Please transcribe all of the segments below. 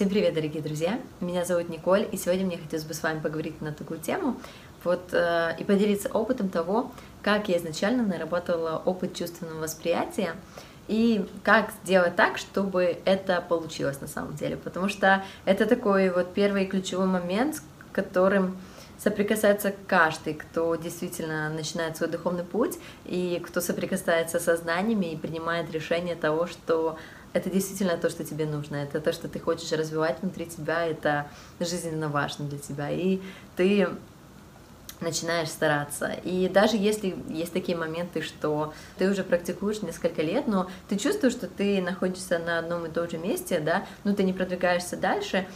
Всем привет, дорогие друзья! Меня зовут Николь, и сегодня мне хотелось бы с вами поговорить на такую тему вот, э, и поделиться опытом того, как я изначально наработала опыт чувственного восприятия и как сделать так, чтобы это получилось на самом деле. Потому что это такой вот первый ключевой момент, с которым соприкасается каждый, кто действительно начинает свой духовный путь и кто соприкасается со знаниями и принимает решение того, что это действительно то, что тебе нужно, это то, что ты хочешь развивать внутри тебя, это жизненно важно для тебя, и ты начинаешь стараться. И даже если есть такие моменты, что ты уже практикуешь несколько лет, но ты чувствуешь, что ты находишься на одном и том же месте, да, но ты не продвигаешься дальше,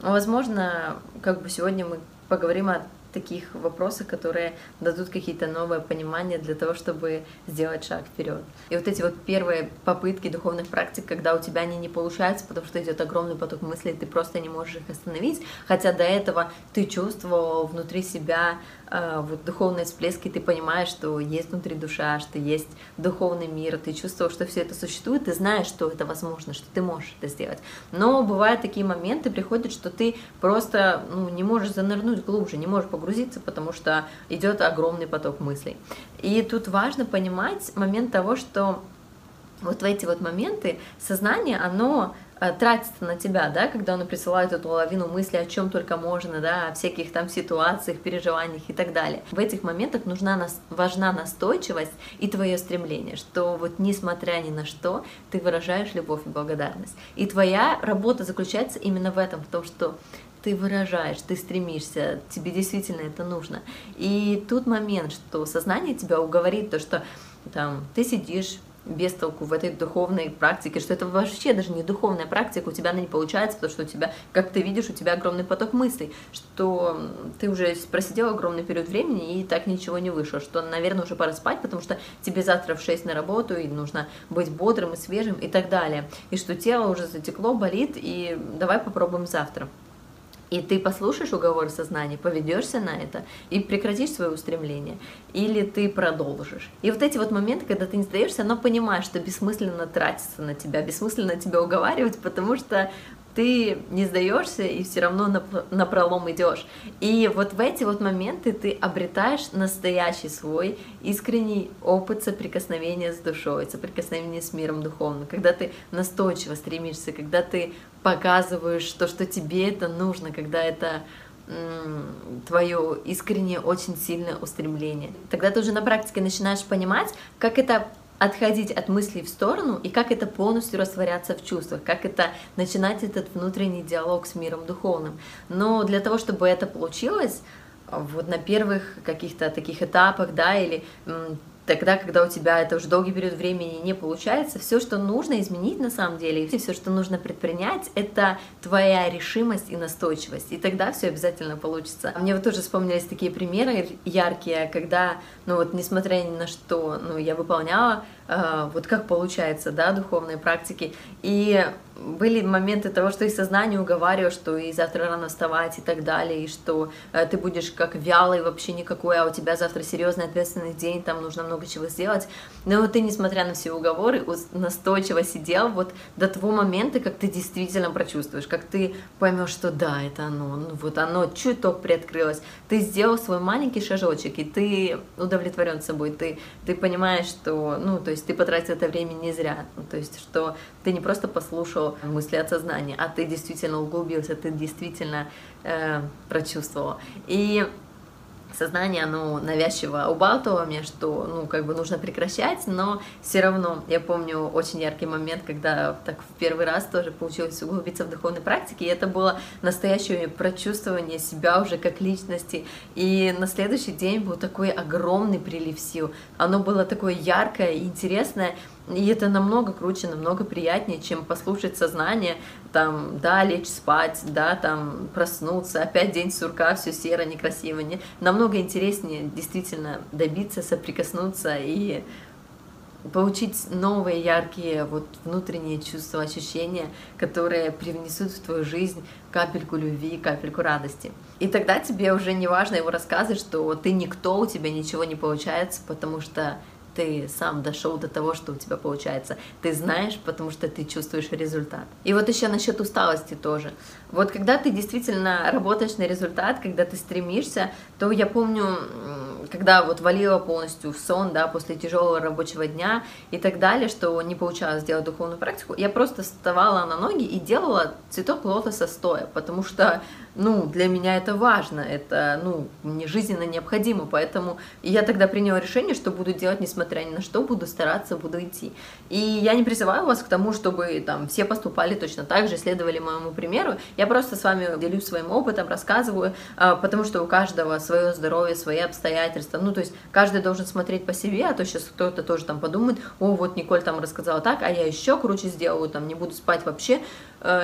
возможно, как бы сегодня мы поговорим о таких вопросах, которые дадут какие-то новые понимания для того, чтобы сделать шаг вперед. И вот эти вот первые попытки духовных практик, когда у тебя они не получаются, потому что идет огромный поток мыслей, ты просто не можешь их остановить, хотя до этого ты чувствовал внутри себя вот духовные всплески, ты понимаешь, что есть внутри душа, что есть духовный мир, ты чувствовал, что все это существует, ты знаешь, что это возможно, что ты можешь это сделать. Но бывают такие моменты, приходят, что ты просто ну, не можешь занырнуть глубже, не можешь погрузиться, потому что идет огромный поток мыслей. И тут важно понимать момент того, что вот в эти вот моменты сознание, оно тратится на тебя, да, когда он присылает эту лавину мыслей, о чем только можно, да, о всяких там ситуациях, переживаниях и так далее. В этих моментах нужна нас, важна настойчивость и твое стремление, что вот несмотря ни на что, ты выражаешь любовь и благодарность. И твоя работа заключается именно в этом, в том, что ты выражаешь, ты стремишься, тебе действительно это нужно. И тут момент, что сознание тебя уговорит то, что там ты сидишь без толку в этой духовной практике, что это вообще даже не духовная практика, у тебя она не получается, потому что у тебя, как ты видишь, у тебя огромный поток мыслей, что ты уже просидел огромный период времени и так ничего не вышло, что, наверное, уже пора спать, потому что тебе завтра в 6 на работу, и нужно быть бодрым и свежим и так далее, и что тело уже затекло, болит, и давай попробуем завтра. И ты послушаешь уговор сознания, поведешься на это и прекратишь свое устремление, или ты продолжишь. И вот эти вот моменты, когда ты не сдаешься, но понимаешь, что бессмысленно тратиться на тебя, бессмысленно тебя уговаривать, потому что ты не сдаешься и все равно на, пролом идешь. И вот в эти вот моменты ты обретаешь настоящий свой искренний опыт соприкосновения с душой, соприкосновения с миром духовным, когда ты настойчиво стремишься, когда ты показываешь то, что тебе это нужно, когда это твое искреннее, очень сильное устремление. Тогда ты уже на практике начинаешь понимать, как это отходить от мыслей в сторону и как это полностью растворяться в чувствах, как это начинать этот внутренний диалог с миром духовным. Но для того, чтобы это получилось, вот на первых каких-то таких этапах, да, или тогда, когда у тебя это уже долгий период времени не получается, все, что нужно изменить на самом деле, и все, что нужно предпринять, это твоя решимость и настойчивость, и тогда все обязательно получится. Мне вот тоже вспомнились такие примеры яркие, когда, ну вот, несмотря ни на что, ну, я выполняла вот как получается, да, духовные практики, и были моменты того, что и сознание уговаривало, что и завтра рано вставать и так далее, и что э, ты будешь как вялый вообще никакой, а у тебя завтра серьезный ответственный день, там нужно много чего сделать. Но ты, несмотря на все уговоры, настойчиво сидел вот до того момента, как ты действительно прочувствуешь, как ты поймешь, что да, это оно, ну вот оно чуток приоткрылось. Ты сделал свой маленький шажочек, и ты удовлетворен собой, ты, ты понимаешь, что, ну, то есть ты потратил это время не зря, ну, то есть что ты не просто послушал мысли от сознания, а ты действительно углубился, ты действительно э, прочувствовал. И сознание, оно навязчиво убалтывало мне, что, ну, как бы нужно прекращать, но все равно, я помню очень яркий момент, когда так в первый раз тоже получилось углубиться в духовной практике, и это было настоящее прочувствование себя уже как личности, и на следующий день был такой огромный прилив сил, оно было такое яркое интересное, и это намного круче, намного приятнее, чем послушать сознание, там, да, лечь спать, да, там, проснуться, опять день сурка, все серо, некрасиво. Не? Намного интереснее действительно добиться, соприкоснуться и получить новые яркие вот внутренние чувства, ощущения, которые привнесут в твою жизнь капельку любви, капельку радости. И тогда тебе уже не важно его рассказывать, что ты никто, у тебя ничего не получается, потому что ты сам дошел до того, что у тебя получается. Ты знаешь, потому что ты чувствуешь результат. И вот еще насчет усталости тоже. Вот когда ты действительно работаешь на результат, когда ты стремишься, то я помню, когда вот валила полностью в сон, да, после тяжелого рабочего дня и так далее, что не получалось сделать духовную практику, я просто вставала на ноги и делала цветок лотоса стоя, потому что ну, для меня это важно, это, ну, мне жизненно необходимо, поэтому я тогда приняла решение, что буду делать, несмотря ни на что, буду стараться, буду идти. И я не призываю вас к тому, чтобы там все поступали точно так же, следовали моему примеру, я просто с вами делюсь своим опытом, рассказываю, а, потому что у каждого свое здоровье, свои обстоятельства, ну, то есть каждый должен смотреть по себе, а то сейчас кто-то тоже там подумает, о, вот Николь там рассказала так, а я еще круче сделаю, там, не буду спать вообще,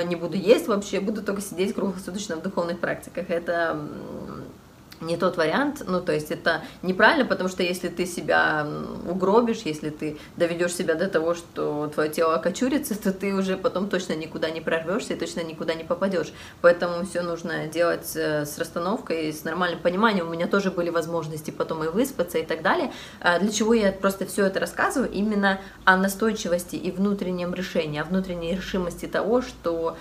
не буду есть вообще, буду только сидеть круглосуточно в духовных практиках. Это не тот вариант, ну, то есть это неправильно, потому что если ты себя угробишь, если ты доведешь себя до того, что твое тело окочурится, то ты уже потом точно никуда не прорвешься и точно никуда не попадешь. Поэтому все нужно делать э, с расстановкой, с нормальным пониманием. У меня тоже были возможности потом и выспаться и так далее. А для чего я просто все это рассказываю? Именно о настойчивости и внутреннем решении, о внутренней решимости того, что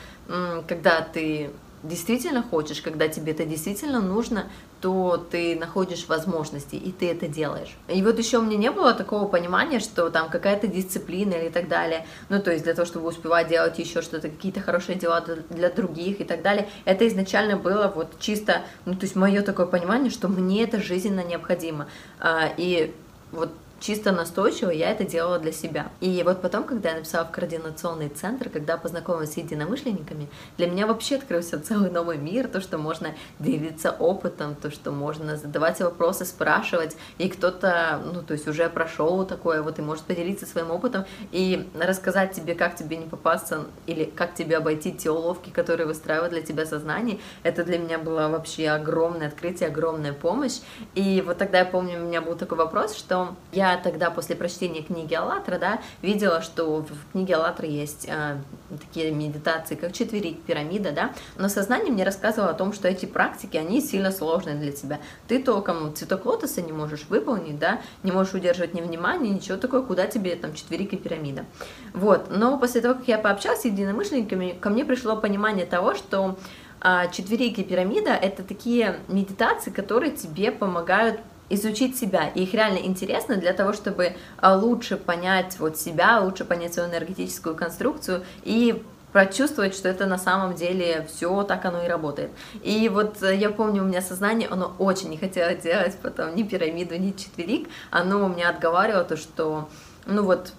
когда ты действительно хочешь, когда тебе это действительно нужно, то ты находишь возможности, и ты это делаешь. И вот еще у меня не было такого понимания, что там какая-то дисциплина или так далее, ну, то есть для того, чтобы успевать делать еще что-то, какие-то хорошие дела для других и так далее, это изначально было вот чисто, ну, то есть мое такое понимание, что мне это жизненно необходимо. А, и вот чисто настойчиво я это делала для себя. И вот потом, когда я написала в координационный центр, когда познакомилась с единомышленниками, для меня вообще открылся целый новый мир, то, что можно делиться опытом, то, что можно задавать вопросы, спрашивать, и кто-то, ну, то есть уже прошел такое, вот и может поделиться своим опытом и рассказать тебе, как тебе не попасться, или как тебе обойти те уловки, которые выстраивают для тебя сознание. Это для меня было вообще огромное открытие, огромная помощь. И вот тогда я помню, у меня был такой вопрос, что я тогда после прочтения книги «АЛЛАТРА» да, видела, что в книге «АЛЛАТРА» есть э, такие медитации, как четверик, пирамида, да, но сознание мне рассказывало о том, что эти практики, они сильно сложные для тебя. Ты толком цветок лотоса не можешь выполнить, да, не можешь удерживать ни внимания, ничего такое, куда тебе там четверик и пирамида. Вот, но после того, как я пообщалась с единомышленниками, ко мне пришло понимание того, что а, четверик и пирамида — это такие медитации, которые тебе помогают изучить себя. И их реально интересно для того, чтобы а, лучше понять вот себя, лучше понять свою энергетическую конструкцию и прочувствовать, что это на самом деле все так оно и работает. И вот э, я помню, у меня сознание, оно очень не хотело делать потом ни пирамиду, ни четверик, оно у меня отговаривало то, что ну вот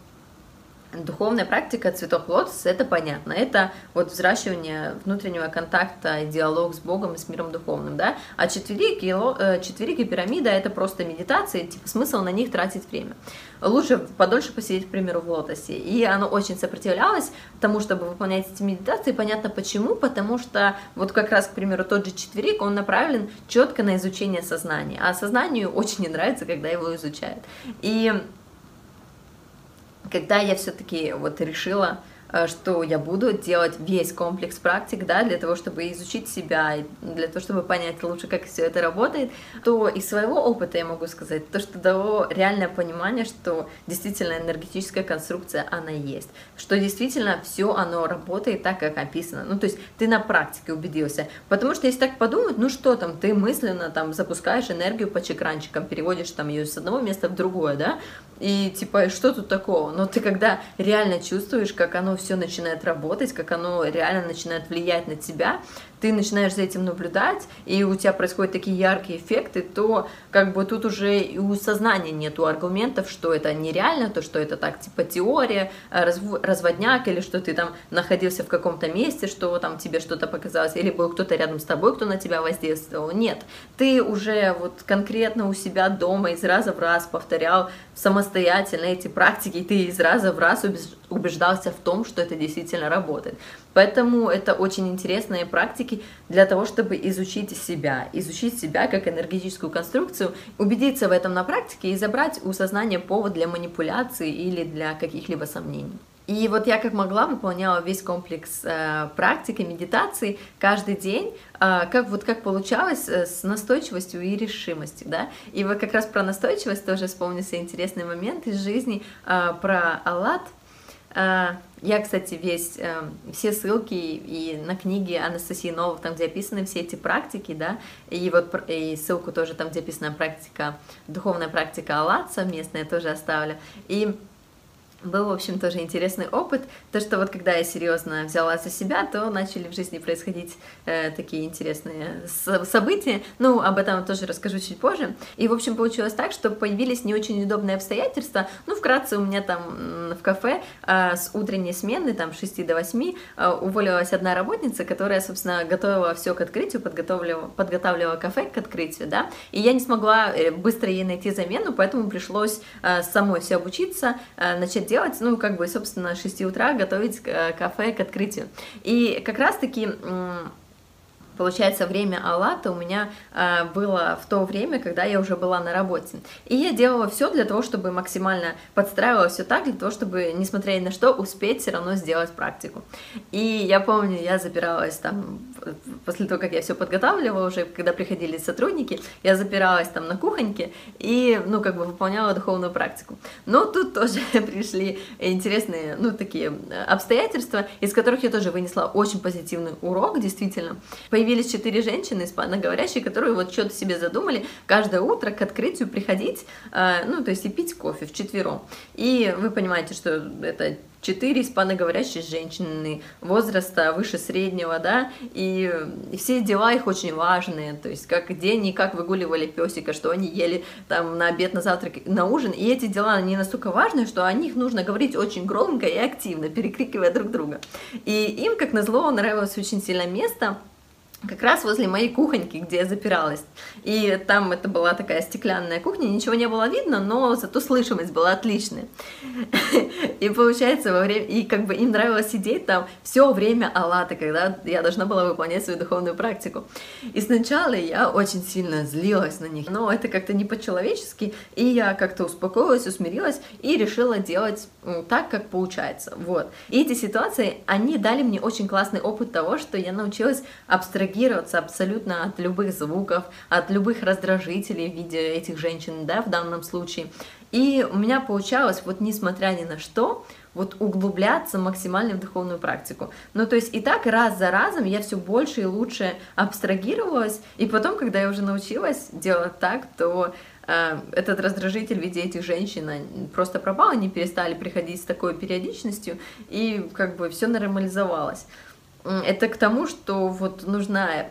Духовная практика цветов лотоса, это понятно, это вот взращивание внутреннего контакта, диалог с Богом и с миром духовным, да, а четверик и, э, четверик и пирамида это просто медитации, типа смысл на них тратить время. Лучше подольше посидеть, к примеру, в лотосе, и оно очень сопротивлялось тому, чтобы выполнять эти медитации, понятно почему, потому что вот как раз, к примеру, тот же четверик, он направлен четко на изучение сознания, а сознанию очень не нравится, когда его изучают. И когда я все-таки вот решила что я буду делать весь комплекс практик, да, для того, чтобы изучить себя, для того, чтобы понять лучше, как все это работает, то из своего опыта я могу сказать, то, что дало реальное понимание, что действительно энергетическая конструкция, она есть, что действительно все оно работает так, как описано, ну, то есть ты на практике убедился, потому что если так подумать, ну, что там, ты мысленно там запускаешь энергию по чекранчикам, переводишь там ее с одного места в другое, да, и типа, что тут такого? Но ты когда реально чувствуешь, как оно все начинает работать, как оно реально начинает влиять на тебя, ты начинаешь за этим наблюдать, и у тебя происходят такие яркие эффекты, то как бы тут уже и у сознания нету аргументов, что это нереально, то, что это так, типа теория, разводняк, или что ты там находился в каком-то месте, что там тебе что-то показалось, или был кто-то рядом с тобой, кто на тебя воздействовал. Нет, ты уже вот конкретно у себя дома из раза в раз повторял самостоятельно эти практики, и ты из раза в раз убеждался в том, что это действительно работает. Поэтому это очень интересные практики для того, чтобы изучить себя, изучить себя как энергетическую конструкцию, убедиться в этом на практике и забрать у сознания повод для манипуляции или для каких-либо сомнений. И вот я как могла выполняла весь комплекс э, практики, медитации каждый день, э, как вот как получалось э, с настойчивостью и решимостью, да. И вот как раз про настойчивость тоже вспомнился интересный момент из жизни э, про Аллат. Э, я, кстати, весь, э, все ссылки и на книги Анастасии Новых, там, где описаны все эти практики, да, и вот и ссылку тоже там, где описана практика, духовная практика Аллат совместная, тоже оставлю. И был, в общем, тоже интересный опыт. То, что вот когда я серьезно взяла за себя, то начали в жизни происходить э, такие интересные события. Ну, об этом тоже расскажу чуть позже. И, в общем, получилось так, что появились не очень удобные обстоятельства. Ну, вкратце, у меня там в кафе э, с утренней смены, там, с 6 до 8, э, уволилась одна работница, которая, собственно, готовила все к открытию, подготовила, подготавливала кафе к открытию, да. И я не смогла э, быстро ей найти замену, поэтому пришлось э, самой все обучиться, э, начать делать, ну, как бы, собственно, с 6 утра готовить э, кафе к открытию. И как раз-таки получается, время Аллата у меня э, было в то время, когда я уже была на работе. И я делала все для того, чтобы максимально подстраивала все так, для того, чтобы, несмотря ни на что, успеть все равно сделать практику. И я помню, я запиралась там, после того, как я все подготавливала уже, когда приходили сотрудники, я запиралась там на кухоньке и, ну, как бы выполняла духовную практику. Но тут тоже пришли интересные, ну, такие обстоятельства, из которых я тоже вынесла очень позитивный урок, действительно. Появились появились четыре женщины испаноговорящие, которые вот что-то себе задумали каждое утро к открытию приходить, э, ну, то есть и пить кофе в четвером. И вы понимаете, что это четыре испаноговорящие женщины возраста выше среднего, да, и, все дела их очень важные, то есть как день и как выгуливали песика, что они ели там на обед, на завтрак, на ужин, и эти дела, они настолько важны, что о них нужно говорить очень громко и активно, перекрикивая друг друга. И им, как назло, нравилось очень сильно место, как раз возле моей кухоньки, где я запиралась. И там это была такая стеклянная кухня, ничего не было видно, но зато слышимость была отличная. И получается, во время, и как бы им нравилось сидеть там все время Аллата, когда я должна была выполнять свою духовную практику. И сначала я очень сильно злилась на них, но это как-то не по-человечески, и я как-то успокоилась, усмирилась и решила делать так, как получается. Вот. И эти ситуации, они дали мне очень классный опыт того, что я научилась абстрагировать абстрагироваться абсолютно от любых звуков, от любых раздражителей в виде этих женщин, да, в данном случае. И у меня получалось, вот несмотря ни на что, вот углубляться максимально в духовную практику. Ну, то есть и так раз за разом я все больше и лучше абстрагировалась, и потом, когда я уже научилась делать так, то э, этот раздражитель в виде этих женщин просто пропал, они перестали приходить с такой периодичностью, и как бы все нормализовалось это к тому, что вот нужна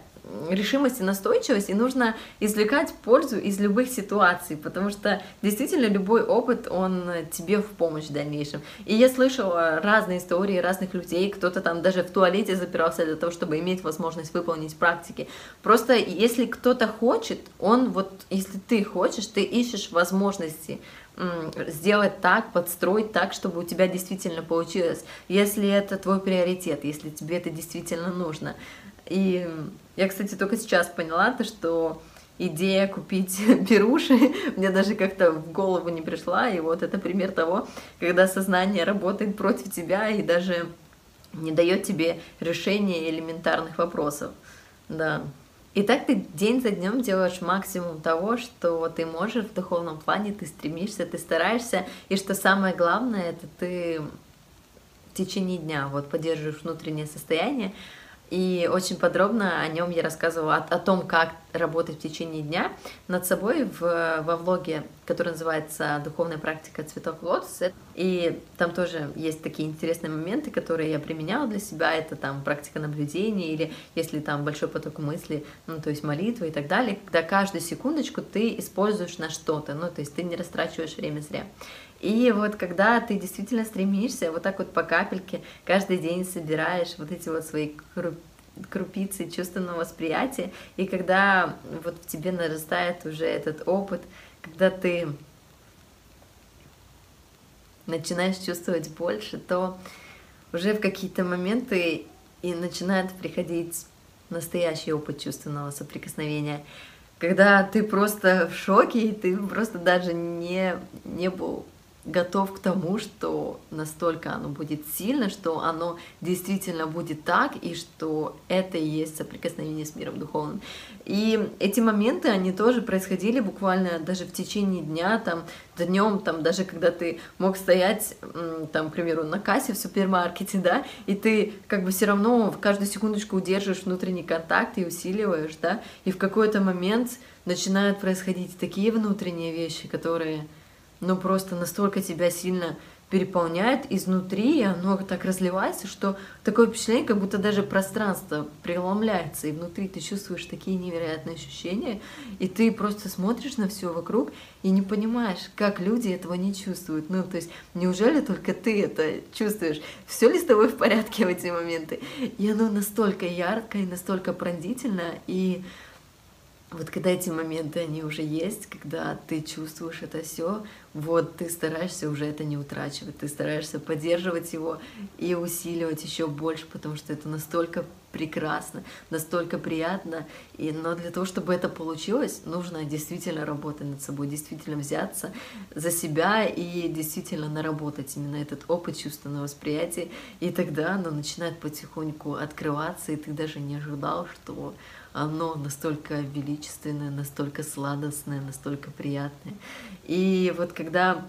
решимость и настойчивость, и нужно извлекать пользу из любых ситуаций, потому что действительно любой опыт, он тебе в помощь в дальнейшем. И я слышала разные истории разных людей, кто-то там даже в туалете запирался для того, чтобы иметь возможность выполнить практики. Просто если кто-то хочет, он вот, если ты хочешь, ты ищешь возможности сделать так, подстроить так, чтобы у тебя действительно получилось, если это твой приоритет, если тебе это действительно нужно. И я, кстати, только сейчас поняла то, что идея купить беруши мне даже как-то в голову не пришла, и вот это пример того, когда сознание работает против тебя и даже не дает тебе решения элементарных вопросов. Да. И так ты день за днем делаешь максимум того, что ты можешь в духовном плане, ты стремишься, ты стараешься, и что самое главное, это ты в течение дня вот поддерживаешь внутреннее состояние, и очень подробно о нем я рассказывала, о, о том, как работать в течение дня над собой в, во влоге, который называется «Духовная практика цветов лотоса». И там тоже есть такие интересные моменты, которые я применяла для себя. Это там практика наблюдения или если там большой поток мыслей, ну то есть молитва и так далее, когда каждую секундочку ты используешь на что-то, ну то есть ты не растрачиваешь время зря. И вот когда ты действительно стремишься, вот так вот по капельке каждый день собираешь вот эти вот свои крупицы чувственного восприятия, и когда вот в тебе нарастает уже этот опыт, когда ты начинаешь чувствовать больше, то уже в какие-то моменты и начинает приходить настоящий опыт чувственного соприкосновения, когда ты просто в шоке, и ты просто даже не, не был готов к тому, что настолько оно будет сильно, что оно действительно будет так, и что это и есть соприкосновение с миром духовным. И эти моменты, они тоже происходили буквально даже в течение дня, там, днем, там, даже когда ты мог стоять, там, к примеру, на кассе в супермаркете, да, и ты как бы все равно в каждую секундочку удерживаешь внутренний контакт и усиливаешь, да, и в какой-то момент начинают происходить такие внутренние вещи, которые ну просто настолько тебя сильно переполняет изнутри, и оно так разливается, что такое впечатление, как будто даже пространство преломляется, и внутри ты чувствуешь такие невероятные ощущения, и ты просто смотришь на все вокруг и не понимаешь, как люди этого не чувствуют. Ну, то есть, неужели только ты это чувствуешь? Все ли с тобой в порядке в эти моменты? И оно настолько яркое, настолько пронзительно, и вот когда эти моменты, они уже есть, когда ты чувствуешь это все, вот ты стараешься уже это не утрачивать, ты стараешься поддерживать его и усиливать еще больше, потому что это настолько прекрасно, настолько приятно. И, но для того, чтобы это получилось, нужно действительно работать над собой, действительно взяться за себя и действительно наработать именно этот опыт чувственного восприятия. И тогда оно начинает потихоньку открываться, и ты даже не ожидал, что оно настолько величественное, настолько сладостное, настолько приятное. И вот когда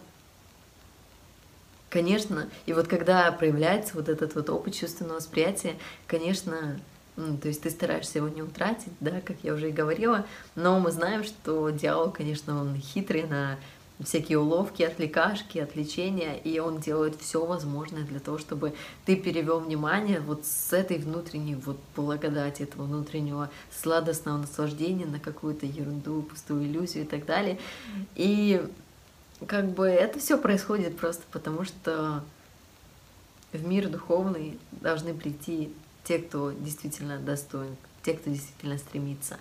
Конечно, и вот когда проявляется вот этот вот опыт чувственного восприятия, конечно, то есть ты стараешься его не утратить, да, как я уже и говорила, но мы знаем, что дьявол, конечно, он хитрый на всякие уловки, отвлекашки, отвлечения, и он делает все возможное для того, чтобы ты перевел внимание вот с этой внутренней вот благодати, этого внутреннего сладостного наслаждения на какую-то ерунду, пустую иллюзию и так далее. И как бы это все происходит просто потому, что в мир духовный должны прийти те, кто действительно достоин, те, кто действительно стремится.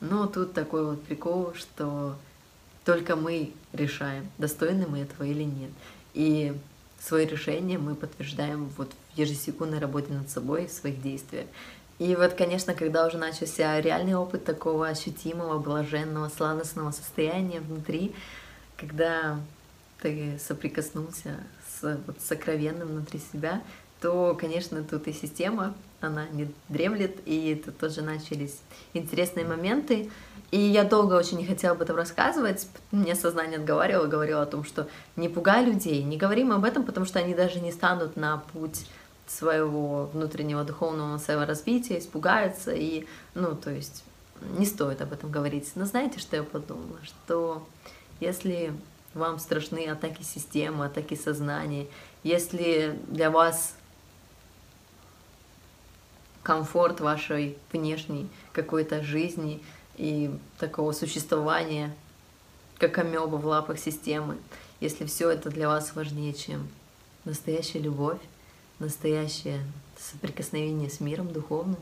Но тут такой вот прикол, что только мы решаем, достойны мы этого или нет. И свои решения мы подтверждаем вот в ежесекундной работе над собой, в своих действиях. И вот, конечно, когда уже начался реальный опыт такого ощутимого, блаженного, сладостного состояния внутри, когда ты соприкоснулся с вот, сокровенным внутри себя, то, конечно, тут и система, она не дремлет, и тут тоже начались интересные моменты. И я долго очень не хотела об этом рассказывать. Мне сознание отговаривало, говорило о том, что не пугай людей, не говорим об этом, потому что они даже не станут на путь своего внутреннего духовного своего развития, испугаются, и, ну, то есть, не стоит об этом говорить. Но знаете, что я подумала? Что если вам страшны атаки системы, атаки сознания, если для вас комфорт вашей внешней какой-то жизни и такого существования, как амеба в лапах системы, если все это для вас важнее, чем настоящая любовь, настоящее соприкосновение с миром духовным,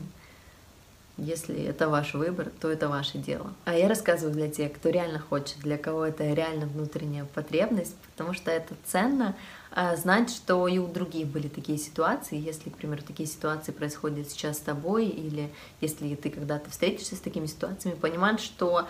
если это ваш выбор, то это ваше дело. А я рассказываю для тех, кто реально хочет, для кого это реально внутренняя потребность, потому что это ценно, знать, что и у других были такие ситуации. Если, к примеру, такие ситуации происходят сейчас с тобой, или если ты когда-то встретишься с такими ситуациями, понимать, что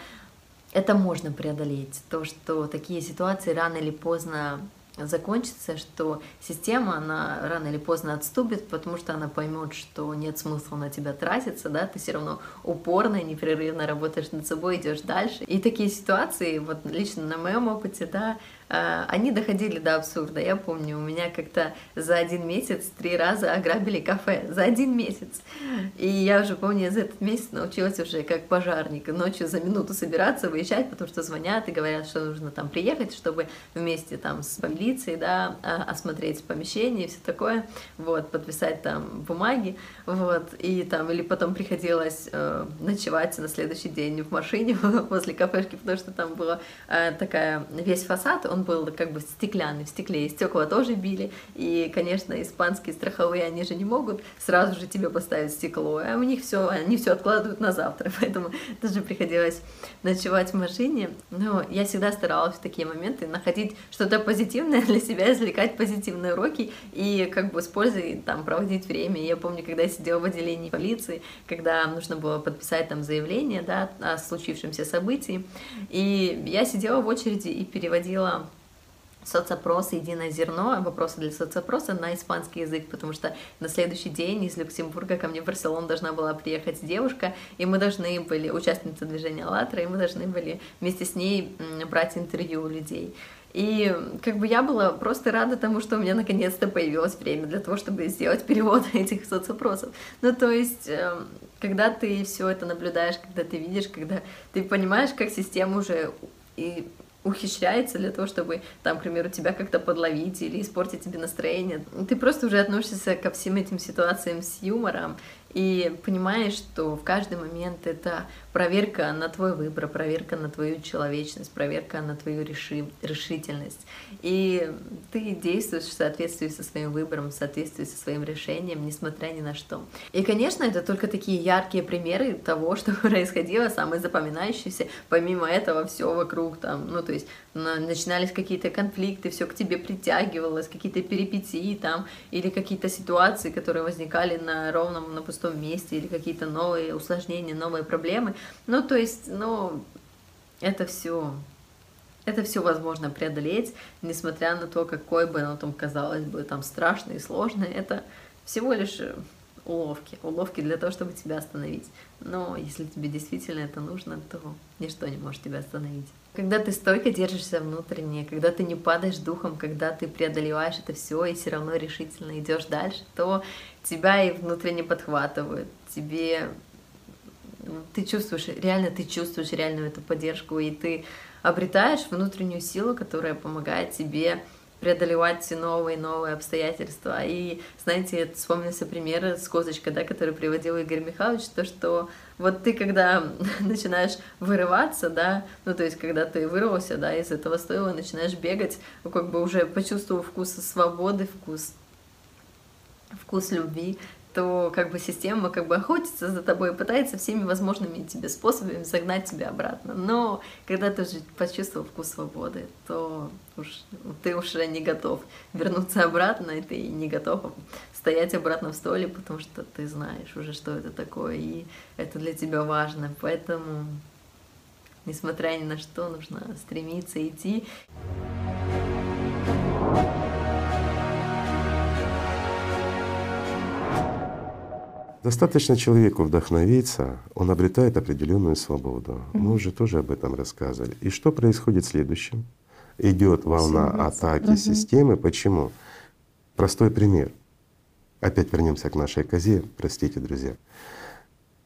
это можно преодолеть. То, что такие ситуации рано или поздно закончится, что система, она рано или поздно отступит, потому что она поймет, что нет смысла на тебя тратиться, да, ты все равно упорно и непрерывно работаешь над собой, идешь дальше. И такие ситуации, вот лично на моем опыте, да, а, они доходили до абсурда. Я помню, у меня как-то за один месяц три раза ограбили кафе. За один месяц. И я уже помню, за этот месяц научилась уже как пожарник ночью за минуту собираться, выезжать, потому что звонят и говорят, что нужно там приехать, чтобы вместе там с полицией, да, а, осмотреть помещение и все такое, вот, подписать там бумаги, вот, и там, или потом приходилось э, ночевать на следующий день в машине возле кафешки, потому что там была э, такая, весь фасад, он был как бы стеклянный, в стекле, и стекла тоже били, и, конечно, испанские страховые, они же не могут сразу же тебе поставить стекло, а у них все, они все откладывают на завтра, поэтому тоже приходилось ночевать в машине, но я всегда старалась в такие моменты находить что-то позитивное для себя, извлекать позитивные уроки и как бы с пользой там проводить время. Я помню, когда я сидела в отделении полиции, когда нужно было подписать там заявление, да, о случившемся событии, и я сидела в очереди и переводила соцопрос «Единое зерно», вопросы для соцопроса на испанский язык, потому что на следующий день из Люксембурга ко мне в Барселону должна была приехать девушка, и мы должны были, участница движения «АЛЛАТРА», и мы должны были вместе с ней брать интервью у людей. И как бы я была просто рада тому, что у меня наконец-то появилось время для того, чтобы сделать перевод этих соцопросов. Ну, то есть, эм, когда ты все это наблюдаешь, когда ты видишь, когда ты понимаешь, как система уже и ухищряется для того, чтобы, там, к примеру, тебя как-то подловить или испортить тебе настроение. Ты просто уже относишься ко всем этим ситуациям с юмором и понимаешь, что в каждый момент это проверка на твой выбор, проверка на твою человечность, проверка на твою реши, решительность. И ты действуешь в соответствии со своим выбором, в соответствии со своим решением, несмотря ни на что. И, конечно, это только такие яркие примеры того, что происходило, самые запоминающиеся. Помимо этого, все вокруг там, ну, то есть начинались какие-то конфликты, все к тебе притягивалось, какие-то перипетии там, или какие-то ситуации, которые возникали на ровном, на пустом месте, или какие-то новые усложнения, новые проблемы. Ну, то есть, ну, это все это все возможно преодолеть, несмотря на то, какой бы оно там казалось бы там страшно и сложно, это всего лишь уловки, уловки для того, чтобы тебя остановить. Но если тебе действительно это нужно, то ничто не может тебя остановить. Когда ты стойко держишься внутренне, когда ты не падаешь духом, когда ты преодолеваешь это все и все равно решительно идешь дальше, то тебя и внутренне подхватывают, тебе ты чувствуешь, реально ты чувствуешь реальную эту поддержку, и ты обретаешь внутреннюю силу, которая помогает тебе преодолевать все новые и новые обстоятельства. И, знаете, вспомнился пример с козочкой, да, который приводил Игорь Михайлович, то, что вот ты, когда начинаешь вырываться, да, ну, то есть, когда ты вырвался, да, из этого стойла, начинаешь бегать, как бы уже почувствовав вкус свободы, вкус вкус любви, то как бы система как бы охотится за тобой и пытается всеми возможными тебе способами загнать тебя обратно. Но когда ты уже почувствовал вкус свободы, то уж, ты уже не готов вернуться обратно, и ты не готов стоять обратно в столе, потому что ты знаешь уже, что это такое, и это для тебя важно. Поэтому, несмотря ни на что, нужно стремиться идти. Достаточно человеку вдохновиться, он обретает определенную свободу. Мы уже тоже об этом рассказывали. И что происходит следующим? Идет волна атаки угу. системы. Почему? Простой пример. Опять вернемся к нашей козе, простите, друзья.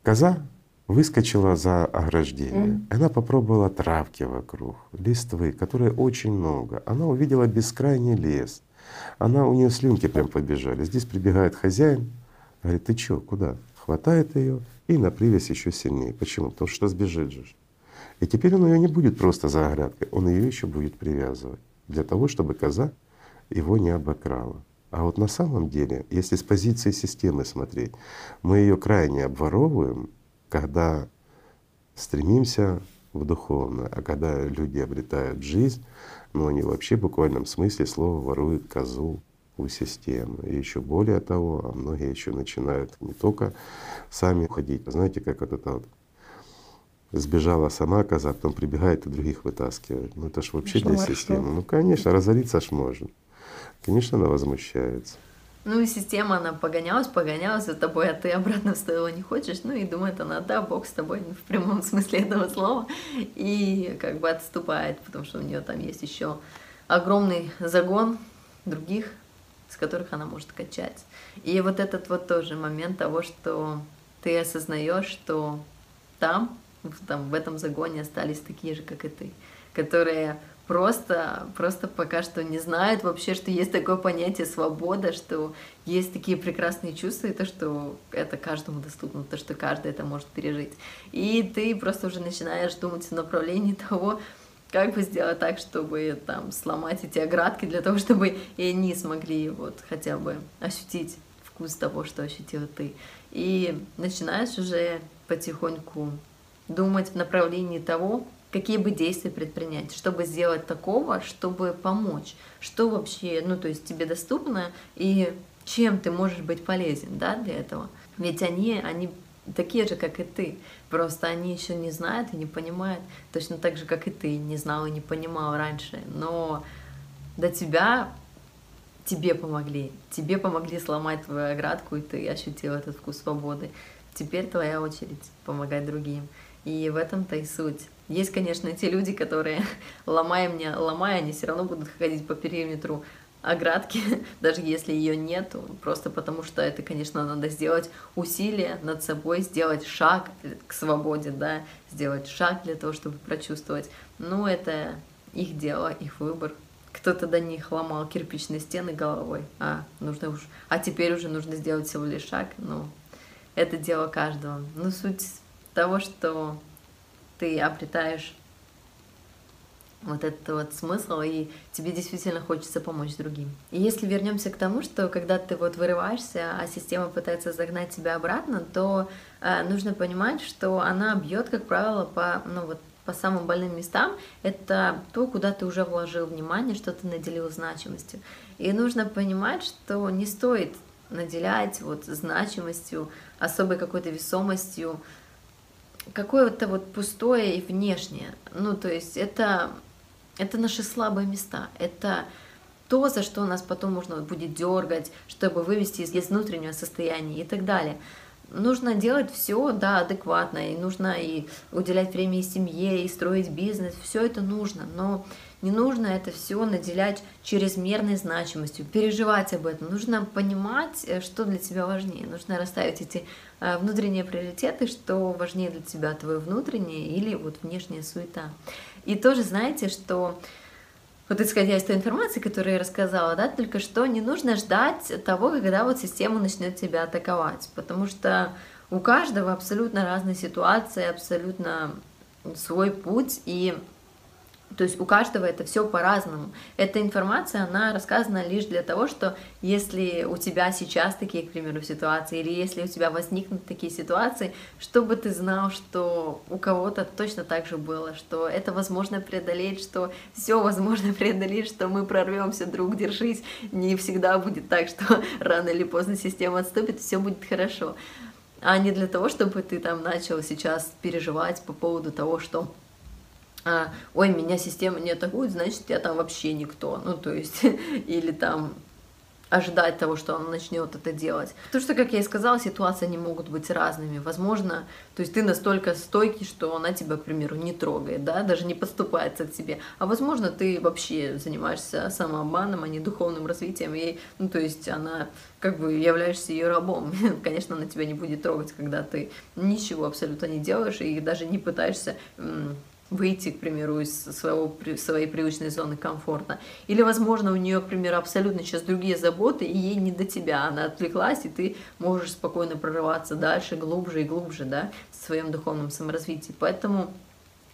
Коза выскочила за ограждение. Mm. Она попробовала травки вокруг, листвы, которые очень много. Она увидела бескрайний лес. Она у нее слюнки прям побежали. Здесь прибегает хозяин, Говорит, ты чё, куда? Хватает ее и на привязь еще сильнее. Почему? Потому что сбежит же. И теперь он ее не будет просто за оградкой, он ее еще будет привязывать для того, чтобы коза его не обокрала. А вот на самом деле, если с позиции системы смотреть, мы ее крайне обворовываем, когда стремимся в духовное, а когда люди обретают жизнь, ну они вообще в буквальном смысле слова воруют козу, у системы. И еще более того, а многие еще начинают не только сами ходить. Знаете, как вот это вот сбежала сама коза, потом прибегает и других вытаскивает. Ну это ж вообще для системы. Ну конечно, разориться ж можно. Конечно, она возмущается. Ну и система, она погонялась, погонялась за тобой, а ты обратно в стоило не хочешь, ну и думает она, да, Бог с тобой в прямом смысле этого слова, и как бы отступает, потому что у нее там есть еще огромный загон других с которых она может качать. И вот этот вот тоже момент того, что ты осознаешь, что там, в, там, в этом загоне остались такие же, как и ты, которые просто, просто пока что не знают вообще, что есть такое понятие свобода, что есть такие прекрасные чувства, и то, что это каждому доступно, то, что каждый это может пережить. И ты просто уже начинаешь думать в направлении того, как бы сделать так, чтобы там сломать эти оградки для того, чтобы и они смогли вот хотя бы ощутить вкус того, что ощутила ты. И начинаешь уже потихоньку думать в направлении того, какие бы действия предпринять, чтобы сделать такого, чтобы помочь, что вообще, ну, то есть тебе доступно и чем ты можешь быть полезен, да, для этого. Ведь они, они такие же, как и ты. Просто они еще не знают и не понимают, точно так же, как и ты не знал и не понимал раньше. Но до тебя тебе помогли, тебе помогли сломать твою оградку, и ты ощутил этот вкус свободы. Теперь твоя очередь помогать другим. И в этом-то и суть. Есть, конечно, те люди, которые, ломая меня, ломая, они все равно будут ходить по периметру оградки, даже если ее нет, просто потому что это, конечно, надо сделать усилие над собой, сделать шаг к свободе, да, сделать шаг для того, чтобы прочувствовать. Ну, это их дело, их выбор. Кто-то до них ломал кирпичные стены головой, а нужно уж, а теперь уже нужно сделать всего лишь шаг. Ну, это дело каждого. Ну, суть того, что ты обретаешь вот этот вот смысл, и тебе действительно хочется помочь другим. И если вернемся к тому, что когда ты вот вырываешься, а система пытается загнать тебя обратно, то э, нужно понимать, что она бьет, как правило, по, ну вот, по самым больным местам. Это то, куда ты уже вложил внимание, что ты наделил значимостью. И нужно понимать, что не стоит наделять вот значимостью, особой какой-то весомостью, какое-то вот пустое и внешнее. Ну, то есть это это наши слабые места, это то, за что нас потом можно будет дергать, чтобы вывести из, внутреннего состояния и так далее. Нужно делать все, да, адекватно, и нужно и уделять время и семье, и строить бизнес, все это нужно, но не нужно это все наделять чрезмерной значимостью, переживать об этом. Нужно понимать, э, что для тебя важнее. Нужно расставить эти э, внутренние приоритеты, что важнее для тебя, твое внутреннее или вот внешняя суета. И тоже знаете, что вот исходя из той информации, которую я рассказала, да, только что не нужно ждать того, когда вот система начнет тебя атаковать, потому что у каждого абсолютно разные ситуации, абсолютно свой путь, и то есть у каждого это все по-разному. Эта информация, она рассказана лишь для того, что если у тебя сейчас такие, к примеру, ситуации, или если у тебя возникнут такие ситуации, чтобы ты знал, что у кого-то точно так же было, что это возможно преодолеть, что все возможно преодолеть, что мы прорвемся, друг, держись. Не всегда будет так, что рано или поздно система отступит, все будет хорошо. А не для того, чтобы ты там начал сейчас переживать по поводу того, что ой, меня система не атакует, значит, я там вообще никто. Ну, то есть, или там ожидать того, что он начнет это делать. Потому что, как я и сказала, ситуации не могут быть разными. Возможно, то есть ты настолько стойкий, что она тебя, к примеру, не трогает, да, даже не подступается к тебе. А возможно, ты вообще занимаешься самообманом, а не духовным развитием, и, ну, то есть она как бы являешься ее рабом. Конечно, она тебя не будет трогать, когда ты ничего абсолютно не делаешь и даже не пытаешься выйти, к примеру, из своего, своей привычной зоны комфорта. Или, возможно, у нее, к примеру, абсолютно сейчас другие заботы, и ей не до тебя. Она отвлеклась, и ты можешь спокойно прорываться дальше, глубже и глубже, да, в своем духовном саморазвитии. Поэтому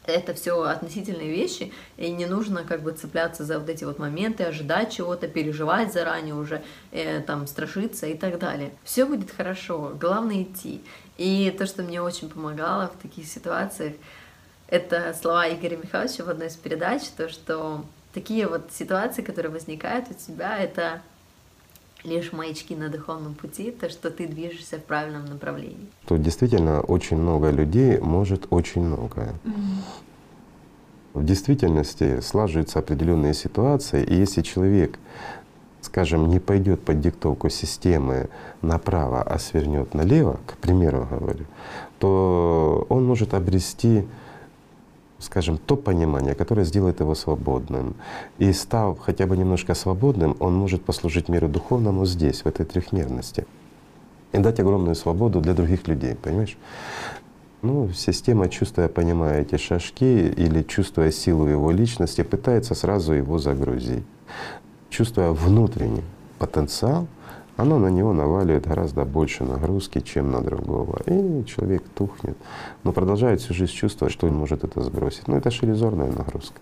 это все относительные вещи, и не нужно как бы цепляться за вот эти вот моменты, ожидать чего-то, переживать заранее уже, э, там, страшиться и так далее. Все будет хорошо, главное идти. И то, что мне очень помогало в таких ситуациях, это слова Игоря Михайловича в одной из передач, то, что такие вот ситуации, которые возникают у тебя, это лишь маячки на духовном пути, то, что ты движешься в правильном направлении. Тут действительно очень много людей может очень многое. В действительности слаживаются определенные ситуации, и если человек, скажем, не пойдет под диктовку системы направо, а свернет налево, к примеру говорю, то он может обрести скажем, то понимание, которое сделает его свободным. И став хотя бы немножко свободным, он может послужить миру духовному здесь, в этой трехмерности. И дать огромную свободу для других людей, понимаешь? Ну, система, чувствуя, понимая эти шажки или чувствуя силу его личности, пытается сразу его загрузить. Чувствуя внутренний потенциал, оно на него наваливает гораздо больше нагрузки, чем на другого. И человек тухнет, но продолжает всю жизнь чувствовать, что он может это сбросить. Ну это шелезорная нагрузка.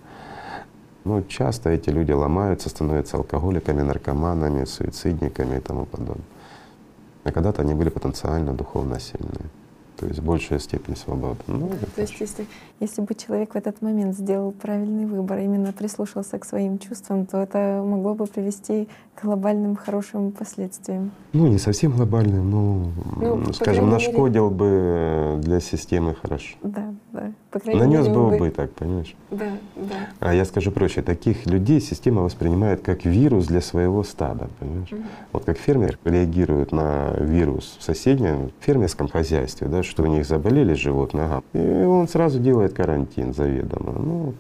Ну, часто эти люди ломаются, становятся алкоголиками, наркоманами, суицидниками и тому подобное. А когда-то они были потенциально духовно сильные то есть большая степень свободы. Ну, то есть если, если бы человек в этот момент сделал правильный выбор, именно прислушался к своим чувствам, то это могло бы привести глобальным хорошим последствиям. Ну, не совсем глобальным, но, ну, скажем, нашкодил мере... бы для системы хорошо. Да, да. По крайней Нанес мере, бы убыток, понимаешь? Да, да. А я скажу проще, таких людей система воспринимает как вирус для своего стада, понимаешь? Вот как фермер реагирует на вирус в соседнем фермерском хозяйстве, да, что у них заболели животные, ага, и он сразу делает карантин заведомо. Ну, вот,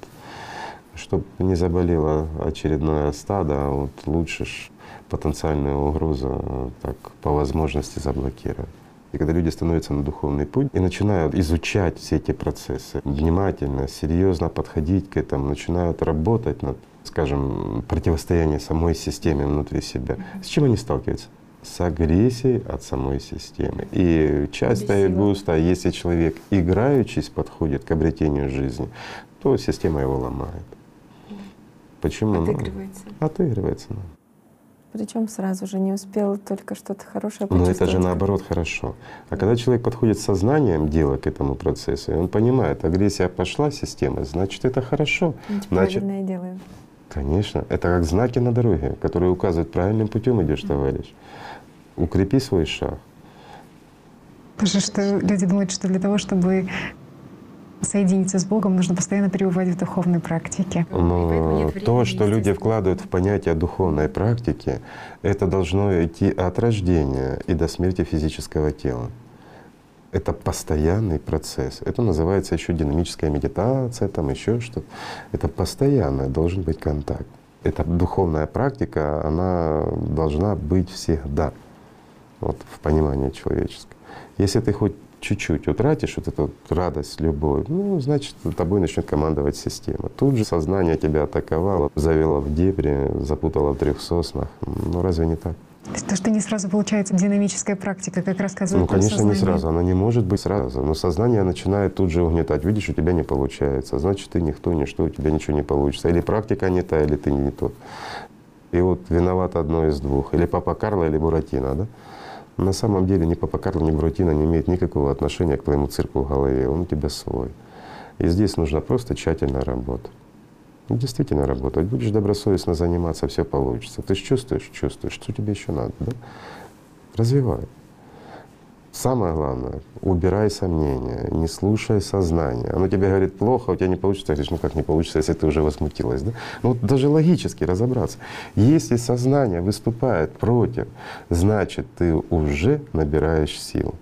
чтобы не заболело очередное стадо, а вот лучше ж потенциальную угрозу э, так по возможности заблокировать. И когда люди становятся на духовный путь и начинают изучать все эти процессы, внимательно, серьезно подходить к этому, начинают работать над, скажем, противостоянием самой системе внутри себя, с чем они сталкиваются? С агрессией от самой системы. И часто и густо, если человек играючись подходит к обретению жизни, то система его ломает. Почему? Ну, Отыгрывается. отыгрывается. ну. Причем сразу же не успел только что-то хорошее Но это же наоборот хорошо. А когда человек подходит сознанием дела к этому процессу, и он понимает, агрессия пошла система, значит это хорошо. Значит, Значит, правильное делаем. конечно, это как знаки на дороге, которые указывают правильным путем идешь, товарищ. Укрепи свой шаг. Потому что люди думают, что для того, чтобы соединиться с Богом, нужно постоянно пребывать в духовной практике. Но времени, то, что люди вкладывают в понятие духовной практики, это должно идти от рождения и до смерти физического тела. Это постоянный процесс. Это называется еще динамическая медитация, там еще что-то. Это постоянно должен быть контакт. Эта духовная практика, она должна быть всегда, вот в понимании человеческом. Если ты хоть чуть-чуть утратишь вот эту радость, любовь, ну, значит, тобой начнет командовать система. Тут же сознание тебя атаковало, завело в дебри, запутало в трех соснах. Ну, разве не так? То что не сразу получается динамическая практика, как рассказывает Ну, конечно, не сознание. сразу. Она не может быть сразу. Но сознание начинает тут же угнетать. Видишь, у тебя не получается. Значит, ты никто, ничто, у тебя ничего не получится. Или практика не та, или ты не тот. И вот виноват одно из двух. Или папа Карло, или Буратино, да? На самом деле ни папа Карло, ни Буратино не имеет никакого отношения к твоему цирку в голове. Он у тебя свой. И здесь нужно просто тщательно работать. Ну, Действительно работать. Будешь добросовестно заниматься, все получится. Ты же чувствуешь, чувствуешь, что тебе еще надо, да? Развивай. Самое главное, убирай сомнения, не слушай сознание. Оно тебе говорит плохо, у тебя не получится, ты говоришь, ну как не получится, если ты уже возмутилась, да? Ну вот даже логически разобраться. Если сознание выступает против, значит ты уже набираешь сил.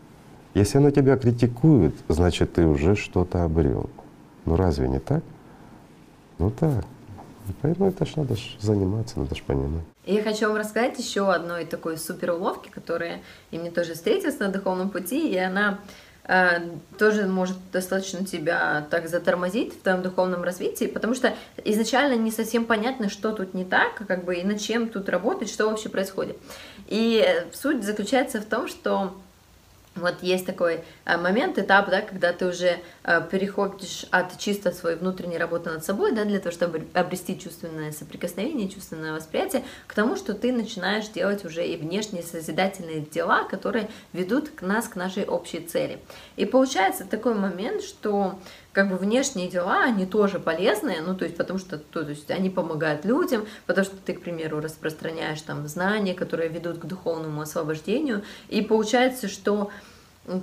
Если оно тебя критикует, значит ты уже что-то обрел. Ну разве не так? Ну так. Поэтому это ж надо ж заниматься, надо ж понимать. Я хочу вам рассказать еще одной такой супер уловки, которая и мне тоже встретилась на духовном пути, и она э, тоже может достаточно тебя так затормозить в твоем духовном развитии, потому что изначально не совсем понятно, что тут не так, как бы и над чем тут работать, что вообще происходит. И э, суть заключается в том, что вот есть такой э, момент, этап, да, когда ты уже э, переходишь от чисто своей внутренней работы над собой, да, для того, чтобы обрести чувственное соприкосновение, чувственное восприятие, к тому, что ты начинаешь делать уже и внешние созидательные дела, которые ведут нас к нашей общей цели. И получается такой момент, что как бы внешние дела, они тоже полезные, ну, то есть, потому что, то, то есть, они помогают людям, потому что ты, к примеру, распространяешь там знания, которые ведут к духовному освобождению, и получается, что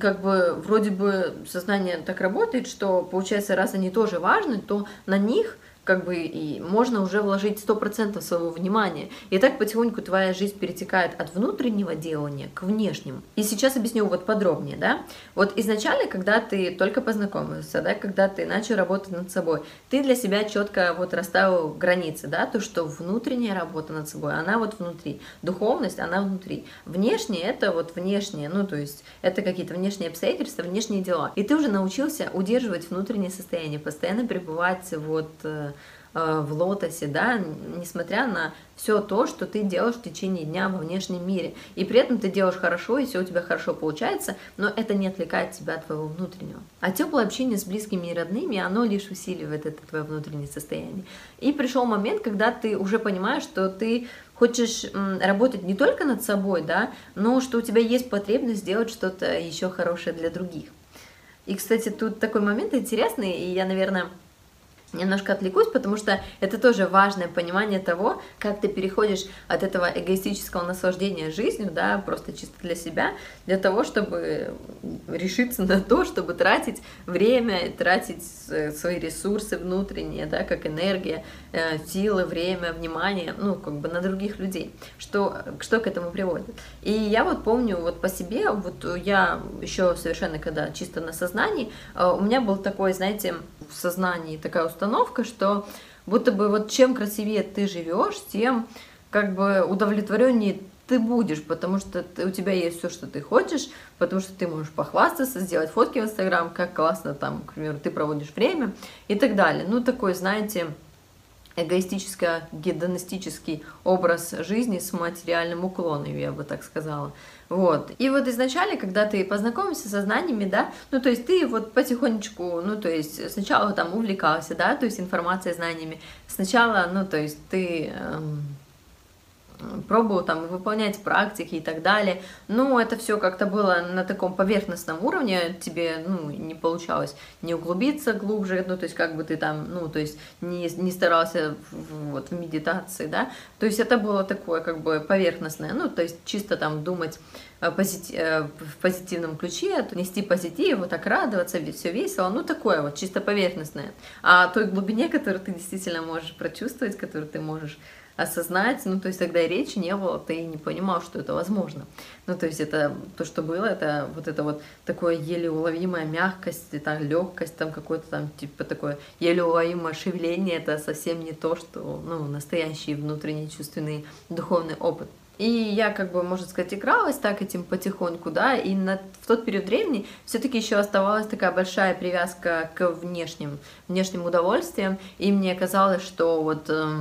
как бы вроде бы сознание так работает, что получается, раз они тоже важны, то на них как бы и можно уже вложить 100% своего внимания. И так потихоньку твоя жизнь перетекает от внутреннего делания к внешнему. И сейчас объясню вот подробнее, да. Вот изначально, когда ты только познакомился, да, когда ты начал работать над собой, ты для себя четко вот расставил границы, да, то, что внутренняя работа над собой, она вот внутри, духовность, она внутри. Внешнее это вот внешнее, ну, то есть это какие-то внешние обстоятельства, внешние дела. И ты уже научился удерживать внутреннее состояние, постоянно пребывать вот э, в лотосе, да, несмотря на все то, что ты делаешь в течение дня во внешнем мире. И при этом ты делаешь хорошо, и все у тебя хорошо получается, но это не отвлекает тебя от твоего внутреннего. А теплое общение с близкими и родными, оно лишь усиливает это твое внутреннее состояние. И пришел момент, когда ты уже понимаешь, что ты хочешь работать не только над собой, да, но что у тебя есть потребность сделать что-то еще хорошее для других. И, кстати, тут такой момент интересный, и я, наверное, немножко отвлекусь, потому что это тоже важное понимание того, как ты переходишь от этого эгоистического наслаждения жизнью, да, просто чисто для себя, для того, чтобы решиться на то, чтобы тратить время, тратить свои ресурсы внутренние, да, как энергия, силы, время, внимание, ну, как бы на других людей. Что, что к этому приводит? И я вот помню вот по себе, вот я еще совершенно когда чисто на сознании, э, у меня был такой, знаете, в сознании такая установка, что будто бы вот чем красивее ты живешь, тем как бы удовлетвореннее ты будешь, потому что ты, у тебя есть все, что ты хочешь, потому что ты можешь похвастаться, сделать фотки в Инстаграм, как классно там, к примеру, ты проводишь время и так далее. Ну, такой, знаете, эгоистическо-гедонистический образ жизни с материальным уклоном, я бы так сказала. Вот. И вот изначально, когда ты познакомился со знаниями, да, ну, то есть ты вот потихонечку, ну, то есть сначала там увлекался, да, то есть информацией, знаниями. Сначала, ну, то есть ты... Эм, пробовал там выполнять практики и так далее. Но это все как-то было на таком поверхностном уровне, тебе, ну, не получалось не углубиться глубже, ну, то есть как бы ты там, ну, то есть не, не старался в, вот в медитации, да, то есть это было такое как бы поверхностное, ну, то есть чисто там думать э, позитив, э, в позитивном ключе, нести позитив, вот так радоваться, все весело, ну, такое вот чисто поверхностное. А той глубине, которую ты действительно можешь прочувствовать, которую ты можешь осознать, ну, то есть тогда и речи не было, ты не понимал, что это возможно. Ну, то есть это то, что было, это вот это вот такое еле уловимая мягкость, это легкость, там какое-то там типа такое еле уловимое шевеление, это совсем не то, что, ну, настоящий внутренний чувственный духовный опыт. И я, как бы, можно сказать, игралась так этим потихоньку, да, и на, в тот период времени все-таки еще оставалась такая большая привязка к внешним, внешним удовольствиям, и мне казалось, что вот... Э,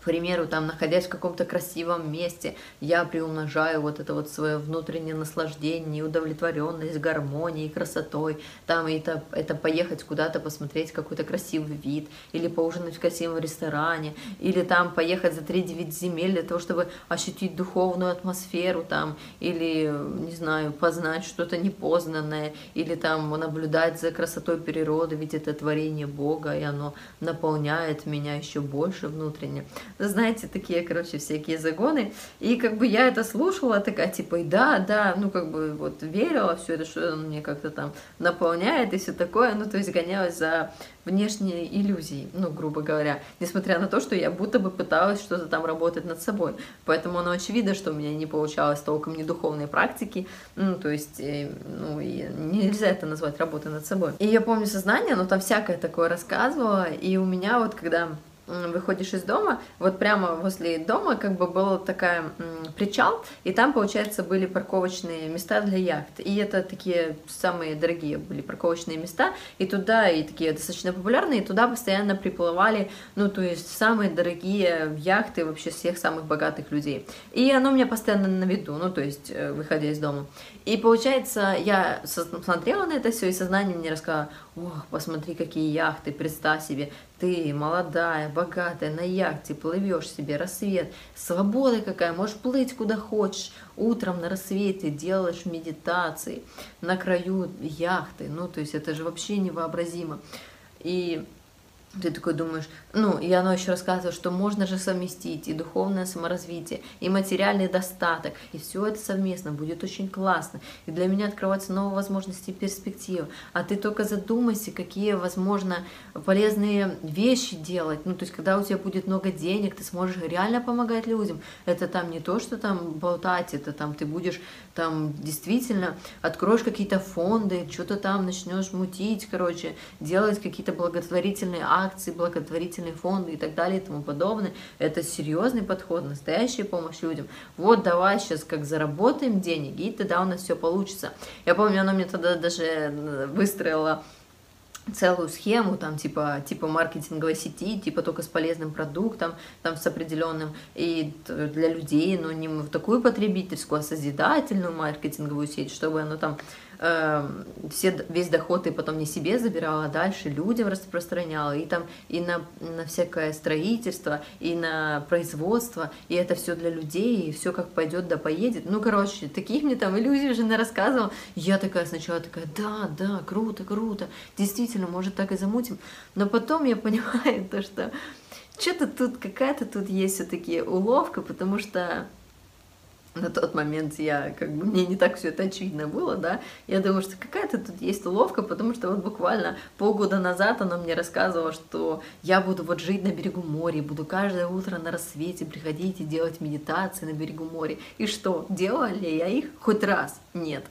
к примеру, там, находясь в каком-то красивом месте, я приумножаю вот это вот свое внутреннее наслаждение, удовлетворенность, гармонией, красотой, там, это, это поехать куда-то посмотреть какой-то красивый вид, или поужинать в красивом ресторане, или там поехать за 3-9 земель для того, чтобы ощутить духовную атмосферу там, или, не знаю, познать что-то непознанное, или там наблюдать за красотой природы, ведь это творение Бога, и оно наполняет меня еще больше внутренне знаете, такие, короче, всякие загоны. И как бы я это слушала, такая, типа, да, да, ну, как бы вот верила все это, что он мне как-то там наполняет и все такое, ну, то есть гонялась за внешние иллюзии, ну, грубо говоря, несмотря на то, что я будто бы пыталась что-то там работать над собой. Поэтому оно очевидно, что у меня не получалось толком ни духовной практики, ну, то есть, э, ну, и нельзя это назвать работой над собой. И я помню сознание, оно там всякое такое рассказывало, и у меня вот, когда выходишь из дома, вот прямо возле дома как бы был такая причал, и там, получается, были парковочные места для яхт. И это такие самые дорогие были парковочные места, и туда, и такие достаточно популярные, и туда постоянно приплывали, ну, то есть самые дорогие яхты вообще всех самых богатых людей. И оно у меня постоянно на виду, ну, то есть, э, выходя из дома. И получается, я смотрела на это все, и сознание мне рассказало, ох, посмотри, какие яхты, представь себе, ты молодая, богатая, на яхте, плывешь себе, рассвет, свобода какая, можешь плыть куда хочешь, утром на рассвете делаешь медитации на краю яхты, ну, то есть это же вообще невообразимо. И ты такой думаешь, ну, и оно еще рассказывает, что можно же совместить и духовное саморазвитие, и материальный достаток, и все это совместно будет очень классно. И для меня открываются новые возможности и перспективы. А ты только задумайся, какие, возможно, полезные вещи делать. Ну, то есть, когда у тебя будет много денег, ты сможешь реально помогать людям. Это там не то, что там болтать, это там ты будешь там действительно откроешь какие-то фонды, что-то там начнешь мутить, короче, делать какие-то благотворительные акции, благотворительные фонды и так далее и тому подобное. Это серьезный подход, настоящая помощь людям. Вот давай сейчас как заработаем денег, и тогда у нас все получится. Я помню, она мне тогда даже э, выстроила целую схему, там, типа, типа маркетинговой сети, типа только с полезным продуктом, там, с определенным, и для людей, но не в такую потребительскую, а созидательную маркетинговую сеть, чтобы оно там э, все, весь доход ты потом не себе забирала, а дальше людям распространяла, и там и на, на всякое строительство, и на производство, и это все для людей, и все как пойдет да поедет. Ну, короче, таких мне там иллюзий жена рассказывала. Я такая сначала такая, да, да, круто, круто, действительно, может так и замутим. Но потом я понимаю то, что что-то тут, какая-то тут есть все-таки уловка, потому что на тот момент я, как бы, мне не так все это очевидно было, да, я думаю, что какая-то тут есть уловка, потому что вот буквально полгода назад она мне рассказывала, что я буду вот жить на берегу моря, буду каждое утро на рассвете приходить и делать медитации на берегу моря. И что, делала ли я их хоть раз? Нет.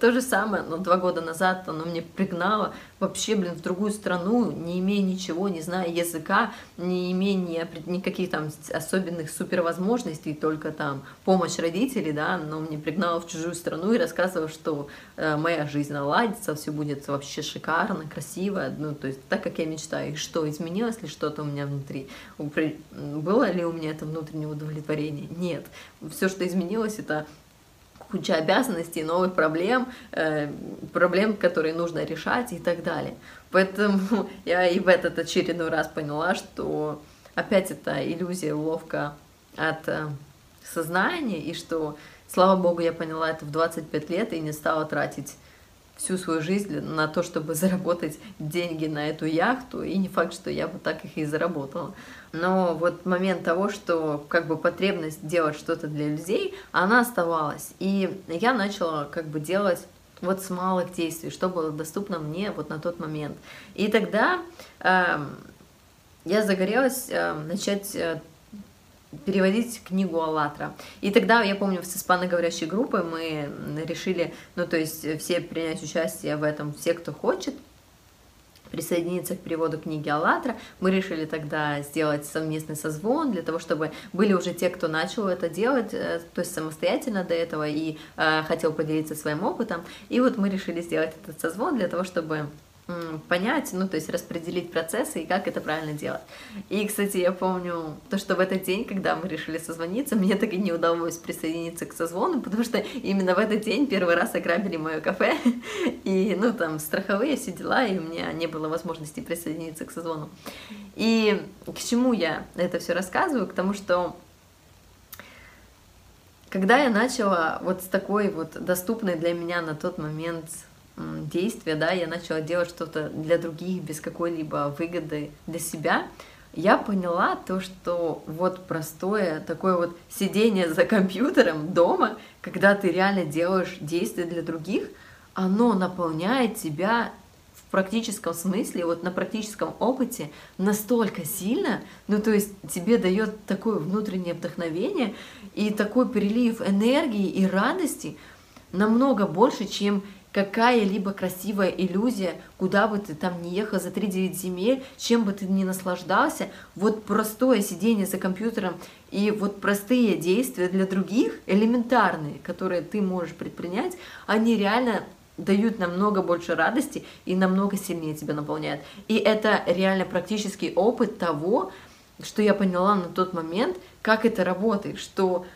То же самое, но два года назад оно мне пригнало вообще, блин, в другую страну, не имея ничего, не зная языка, не имея ни, никаких там особенных супервозможностей, только там помощь родителей, да, но мне пригнало в чужую страну и рассказывала, что э, моя жизнь наладится, все будет вообще шикарно, красиво, ну, то есть так, как я мечтаю. И что, изменилось ли что-то у меня внутри? Было ли у меня это внутреннее удовлетворение? Нет. Все, что изменилось, это куча обязанностей, новых проблем, э, проблем, которые нужно решать и так далее. Поэтому я и в этот очередной раз поняла, что опять это иллюзия, уловка от э, сознания, и что, слава богу, я поняла это в 25 лет и не стала тратить всю свою жизнь на то, чтобы заработать деньги на эту яхту, и не факт, что я бы так их и заработала. Но вот момент того, что как бы потребность делать что-то для людей, она оставалась. И я начала как бы делать вот с малых действий, что было доступно мне вот на тот момент. И тогда э, я загорелась э, начать э, переводить книгу «АЛЛАТРА». И тогда, я помню, с испаноговорящей группой мы решили, ну, то есть все принять участие в этом, все, кто хочет, присоединиться к переводу книги «АЛЛАТРА». Мы решили тогда сделать совместный созвон для того, чтобы были уже те, кто начал это делать, э, то есть самостоятельно до этого и э, хотел поделиться своим опытом. И вот мы решили сделать этот созвон для того, чтобы понять, ну, то есть распределить процессы и как это правильно делать. И, кстати, я помню то, что в этот день, когда мы решили созвониться, мне так и не удалось присоединиться к созвону, потому что именно в этот день первый раз ограбили мое кафе, и, ну, там, страховые все дела, и у меня не было возможности присоединиться к созвону. И к чему я это все рассказываю? К тому, что когда я начала вот с такой вот доступной для меня на тот момент действия, да, я начала делать что-то для других без какой-либо выгоды для себя, я поняла то, что вот простое такое вот сидение за компьютером дома, когда ты реально делаешь действия для других, оно наполняет тебя в практическом смысле, вот на практическом опыте настолько сильно, ну то есть тебе дает такое внутреннее вдохновение и такой прилив энергии и радости намного больше, чем какая-либо красивая иллюзия, куда бы ты там ни ехал за 3-9 земель, чем бы ты ни наслаждался, вот простое сидение за компьютером и вот простые действия для других, элементарные, которые ты можешь предпринять, они реально дают намного больше радости и намного сильнее тебя наполняют. И это реально практический опыт того, что я поняла на тот момент, как это работает, что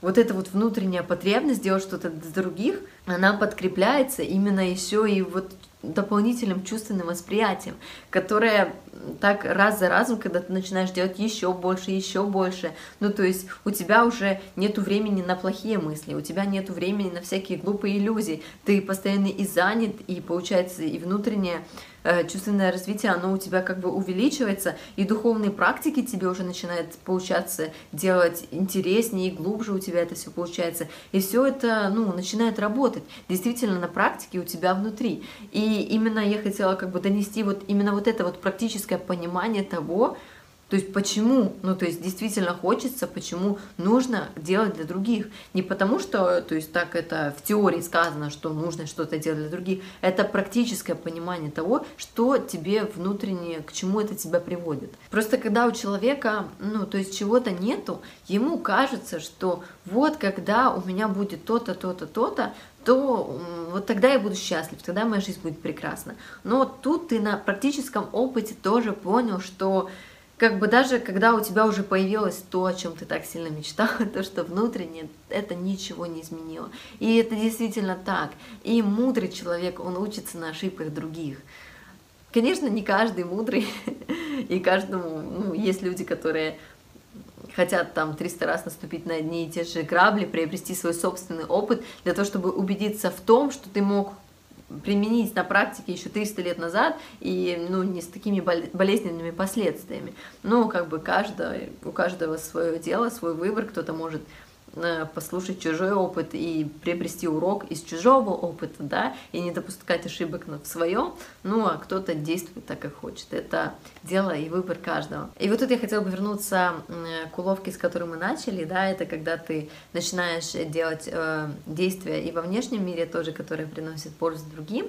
вот эта вот внутренняя потребность делать что-то для других, она подкрепляется именно еще и вот дополнительным чувственным восприятием, которое так раз за разом, когда ты начинаешь делать еще больше, еще больше, ну то есть у тебя уже нету времени на плохие мысли, у тебя нету времени на всякие глупые иллюзии, ты постоянно и занят, и получается и внутреннее Э, чувственное развитие, оно у тебя как бы увеличивается, и духовные практики тебе уже начинает получаться делать интереснее и глубже у тебя это все получается. И все это, ну, начинает работать действительно на практике у тебя внутри. И именно я хотела как бы донести вот именно вот это вот практическое понимание того, то есть почему, ну то есть действительно хочется, почему нужно делать для других. Не потому что, то есть так это в теории сказано, что нужно что-то делать для других. Это практическое понимание того, что тебе внутренне, к чему это тебя приводит. Просто когда у человека, ну то есть чего-то нету, ему кажется, что вот когда у меня будет то-то, то-то, то-то, то вот тогда я буду счастлив, тогда моя жизнь будет прекрасна. Но тут ты на практическом опыте тоже понял, что как бы даже когда у тебя уже появилось то, о чем ты так сильно мечтала, то, что внутренне это ничего не изменило. И это действительно так. И мудрый человек, он учится на ошибках других. Конечно, не каждый мудрый, и каждому, ну, есть люди, которые хотят там 300 раз наступить на одни и те же грабли, приобрести свой собственный опыт для того, чтобы убедиться в том, что ты мог применить на практике еще 300 лет назад и ну, не с такими болезненными последствиями. Но как бы каждый, у каждого свое дело, свой выбор, кто-то может послушать чужой опыт и приобрести урок из чужого опыта, да, и не допускать ошибок в своем, ну, а кто-то действует так, как хочет. Это дело и выбор каждого. И вот тут я хотела бы вернуться к уловке, с которой мы начали, да, это когда ты начинаешь делать э, действия и во внешнем мире тоже, которые приносят пользу другим,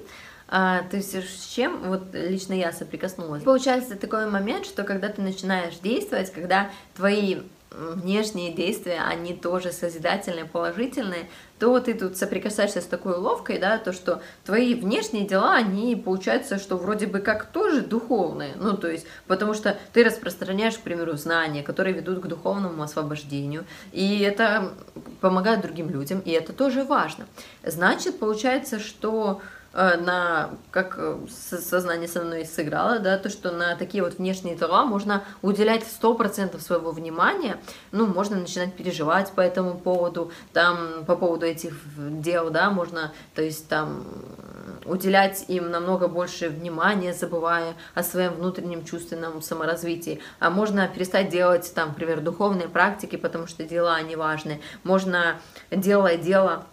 а, то есть с чем вот лично я соприкоснулась. Получается такой момент, что когда ты начинаешь действовать, когда твои внешние действия, они тоже созидательные, положительные, то ты тут соприкасаешься с такой уловкой, да, то, что твои внешние дела, они получаются, что вроде бы как тоже духовные, ну, то есть, потому что ты распространяешь, к примеру, знания, которые ведут к духовному освобождению, и это помогает другим людям, и это тоже важно. Значит, получается, что на, как э, сознание со мной сыграло, да, то, что на такие вот внешние дела можно уделять 100% своего внимания, ну, можно начинать переживать по этому поводу, там, по поводу этих дел, да, можно, то есть, там, уделять им намного больше внимания, забывая о своем внутреннем чувственном саморазвитии. А можно перестать делать, там, например, духовные практики, потому что дела, они важны. Можно, делая дело,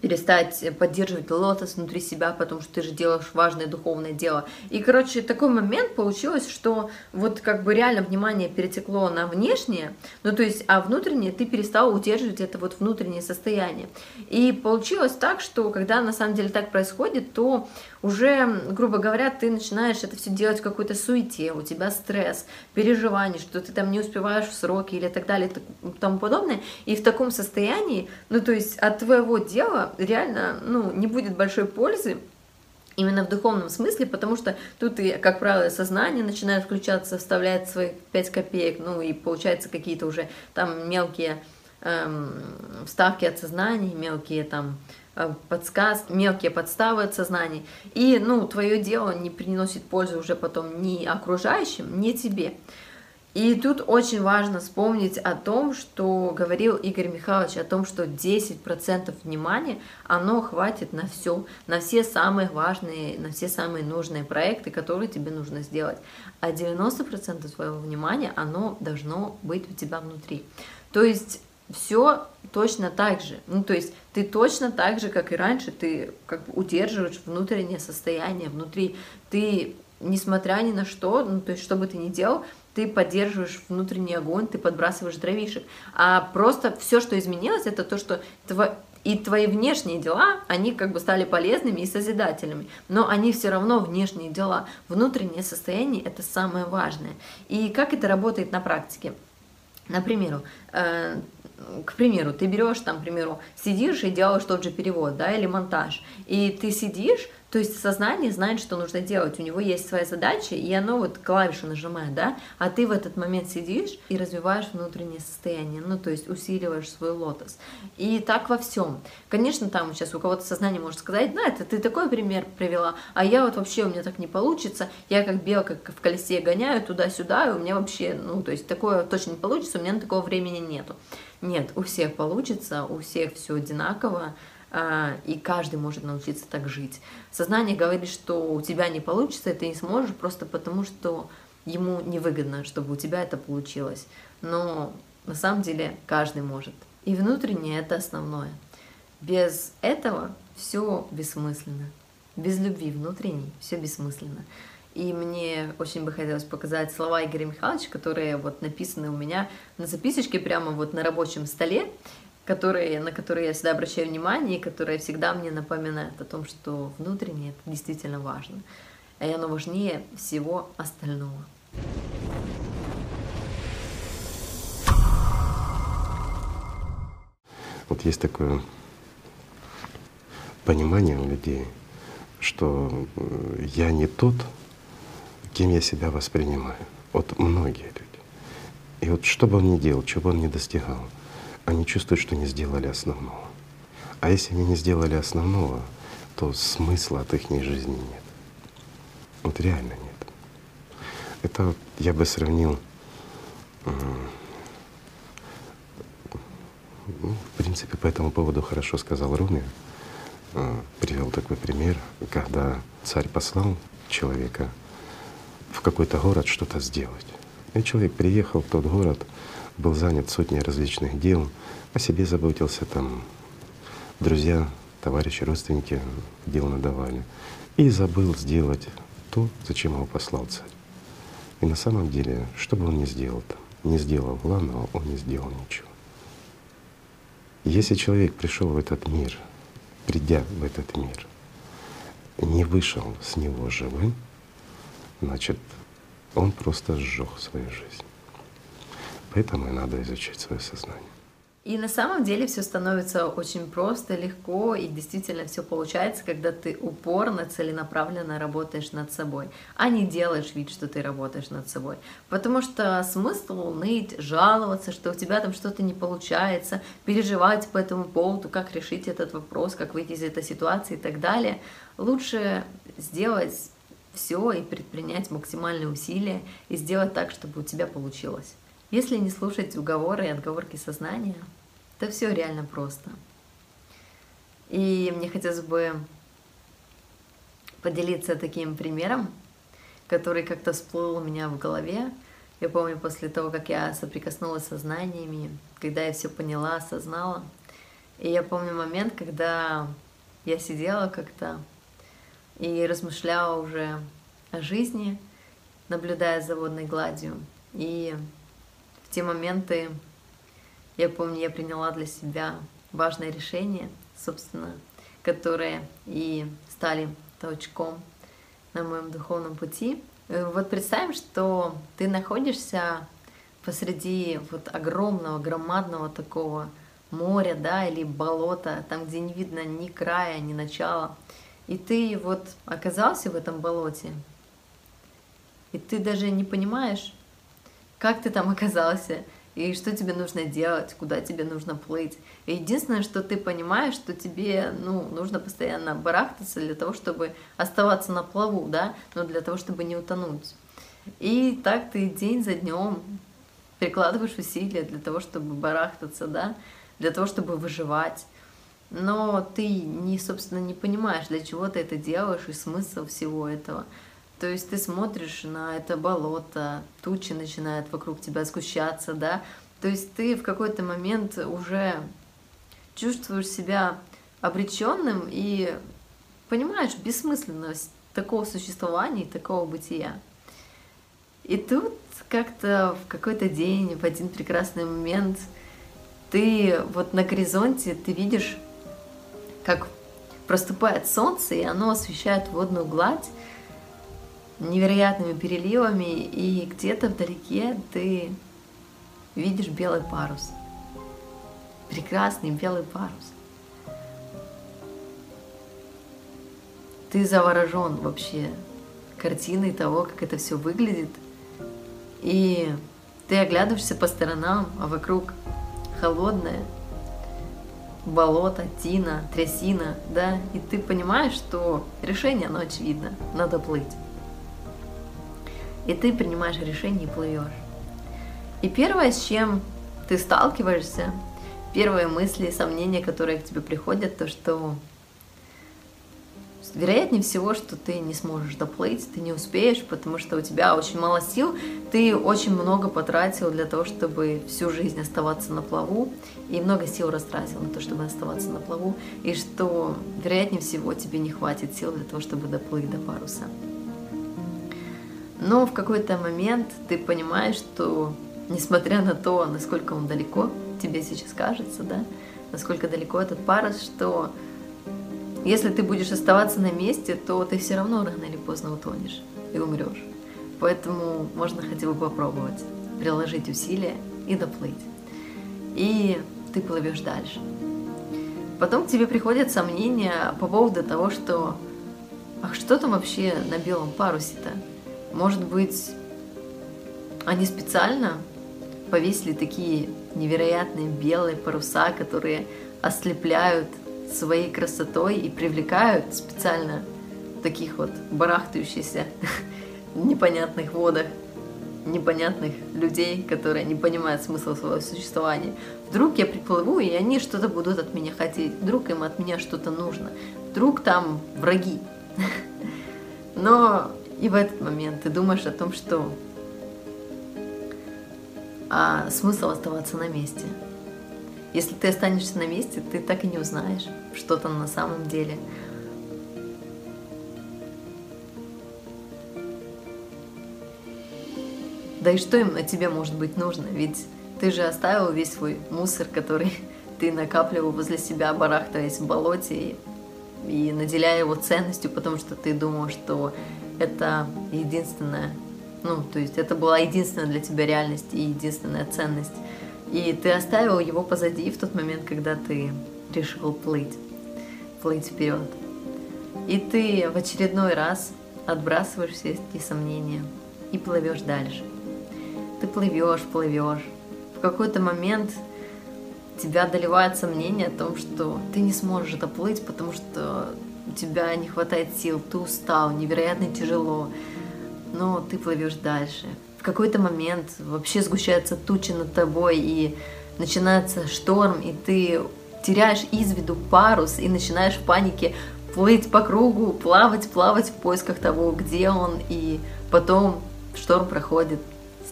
перестать поддерживать лотос внутри себя, потому что ты же делаешь важное духовное дело. И, короче, такой момент получилось, что вот как бы реально внимание перетекло на внешнее, ну то есть, а внутреннее ты перестал удерживать это вот внутреннее состояние. И получилось так, что когда на самом деле так происходит, то уже, грубо говоря, ты начинаешь это все делать в какой-то суете, у тебя стресс, переживание, что ты там не успеваешь в сроки или так далее и тому подобное. И в таком состоянии, ну то есть от твоего дела реально ну, не будет большой пользы, именно в духовном смысле, потому что тут и, как правило, сознание начинает включаться, вставляет свои 5 копеек, ну и получается какие-то уже там мелкие эм, вставки от сознания, мелкие там Э, подсказ, мелкие подставы от сознаний. И, ну, твое дело не приносит пользы уже потом ни окружающим, ни тебе. И тут очень важно вспомнить о том, что говорил Игорь Михайлович, о том, что 10% внимания, оно хватит на все, на все самые важные, на все самые нужные проекты, которые тебе нужно сделать. А 90% твоего внимания, оно должно быть у тебя внутри. То есть все точно так же. Ну, то есть ты точно так же, как и раньше, ты как бы удерживаешь внутреннее состояние внутри. Ты, несмотря ни на что, ну, то есть что бы ты ни делал, ты поддерживаешь внутренний огонь, ты подбрасываешь дровишек. А просто все, что изменилось, это то, что тво... и твои внешние дела, они как бы стали полезными и созидательными, но они все равно внешние дела. Внутреннее состояние – это самое важное. И как это работает на практике? Например, э, к примеру, ты берешь там, к примеру, сидишь и делаешь тот же перевод, да, или монтаж, и ты сидишь, то есть сознание знает, что нужно делать, у него есть своя задача, и оно вот клавишу нажимает, да, а ты в этот момент сидишь и развиваешь внутреннее состояние, ну, то есть усиливаешь свой лотос. И так во всем. Конечно, там сейчас у кого-то сознание может сказать, да, это ты такой пример привела, а я вот вообще, у меня так не получится, я как белка в колесе гоняю туда-сюда, и у меня вообще, ну, то есть такое точно не получится, у меня на такого времени нету. Нет, у всех получится, у всех все одинаково, и каждый может научиться так жить. Сознание говорит, что у тебя не получится, и ты не сможешь просто потому, что ему невыгодно, чтобы у тебя это получилось. Но на самом деле каждый может. И внутреннее это основное. Без этого все бессмысленно. Без любви внутренней все бессмысленно. И мне очень бы хотелось показать слова Игоря Михайловича, которые вот написаны у меня на записочке прямо вот на рабочем столе, которые, на которые я всегда обращаю внимание и которые всегда мне напоминают о том, что внутреннее это действительно важно. И оно важнее всего остального. Вот есть такое понимание у людей, что э, я не тот, кем я себя воспринимаю. Вот многие люди. И вот что бы он ни делал, чего бы он ни достигал, они чувствуют, что не сделали основного. А если они не сделали основного, то смысла от их жизни нет. Вот реально нет. Это я бы сравнил, ну, в принципе, по этому поводу хорошо сказал Руми, а, привел такой пример, когда царь послал человека в какой-то город что-то сделать. И человек приехал в тот город, был занят сотней различных дел, о себе заботился, там друзья, товарищи, родственники дел надавали. И забыл сделать то, зачем его послал царь. И на самом деле, что бы он ни сделал там, не сделал главного, он не сделал ничего. Если человек пришел в этот мир, придя в этот мир, не вышел с него живым, значит, он просто сжег свою жизнь. Поэтому и надо изучать свое сознание. И на самом деле все становится очень просто, легко, и действительно все получается, когда ты упорно, целенаправленно работаешь над собой, а не делаешь вид, что ты работаешь над собой. Потому что смысл ныть, жаловаться, что у тебя там что-то не получается, переживать по этому поводу, как решить этот вопрос, как выйти из этой ситуации и так далее, лучше сделать все и предпринять максимальные усилия и сделать так, чтобы у тебя получилось. Если не слушать уговоры и отговорки сознания, то все реально просто. И мне хотелось бы поделиться таким примером, который как-то всплыл у меня в голове. Я помню, после того, как я соприкоснулась с сознаниями, когда я все поняла, осознала. И я помню момент, когда я сидела как-то и размышляла уже о жизни, наблюдая за водной гладью. И те моменты, я помню, я приняла для себя важное решение, собственно, которые и стали толчком на моем духовном пути. Э, вот представим, что ты находишься посреди вот огромного, громадного такого моря, да, или болота, там, где не видно ни края, ни начала. И ты вот оказался в этом болоте, и ты даже не понимаешь, как ты там оказался, и что тебе нужно делать, куда тебе нужно плыть. И единственное, что ты понимаешь, что тебе ну, нужно постоянно барахтаться для того, чтобы оставаться на плаву, да, но для того, чтобы не утонуть. И так ты день за днем прикладываешь усилия для того, чтобы барахтаться, да, для того, чтобы выживать. Но ты, не, собственно, не понимаешь, для чего ты это делаешь и смысл всего этого. То есть ты смотришь на это болото, тучи начинают вокруг тебя сгущаться, да. То есть ты в какой-то момент уже чувствуешь себя обреченным и понимаешь бессмысленность такого существования и такого бытия. И тут как-то в какой-то день, в один прекрасный момент, ты вот на горизонте, ты видишь, как проступает солнце, и оно освещает водную гладь, невероятными переливами, и где-то вдалеке ты видишь белый парус. Прекрасный белый парус. Ты заворожен вообще картиной того, как это все выглядит. И ты оглядываешься по сторонам, а вокруг холодное болото, тина, трясина, да, и ты понимаешь, что решение, оно очевидно, надо плыть. И ты принимаешь решение и плывешь. И первое, с чем ты сталкиваешься, первые мысли, сомнения, которые к тебе приходят, то что вероятнее всего, что ты не сможешь доплыть, ты не успеешь, потому что у тебя очень мало сил, ты очень много потратил для того, чтобы всю жизнь оставаться на плаву, и много сил растратил на то, чтобы оставаться на плаву, и что, вероятнее всего, тебе не хватит сил для того, чтобы доплыть до паруса. Но в какой-то момент ты понимаешь, что несмотря на то, насколько он далеко, тебе сейчас кажется, да, насколько далеко этот парус, что если ты будешь оставаться на месте, то ты все равно рано или поздно утонешь и умрешь. Поэтому можно хотя бы попробовать, приложить усилия и доплыть. И ты плывешь дальше. Потом к тебе приходят сомнения по поводу того, что ах, что там вообще на белом парусе-то? Может быть, они специально повесили такие невероятные белые паруса, которые ослепляют своей красотой и привлекают специально таких вот барахтающихся непонятных водах, непонятных людей, которые не понимают смысла своего существования. Вдруг я приплыву, и они что-то будут от меня хотеть. Вдруг им от меня что-то нужно. Вдруг там враги. Но и в этот момент ты думаешь о том, что а смысл оставаться на месте. Если ты останешься на месте, ты так и не узнаешь, что там на самом деле. Да и что им на тебе может быть нужно? Ведь ты же оставил весь свой мусор, который ты накапливал возле себя, барахтаясь в болоте и, и наделяя его ценностью, потому что ты думал, что это единственное, ну, то есть это была единственная для тебя реальность и единственная ценность. И ты оставил его позади в тот момент, когда ты решил плыть, плыть вперед. И ты в очередной раз отбрасываешь все эти сомнения и плывешь дальше. Ты плывешь, плывешь. В какой-то момент тебя одолевает сомнение о том, что ты не сможешь доплыть, потому что тебя не хватает сил, ты устал, невероятно тяжело, но ты плывешь дальше. В какой-то момент вообще сгущаются тучи над тобой, и начинается шторм, и ты теряешь из виду парус и начинаешь в панике плыть по кругу, плавать, плавать в поисках того, где он, и потом шторм проходит,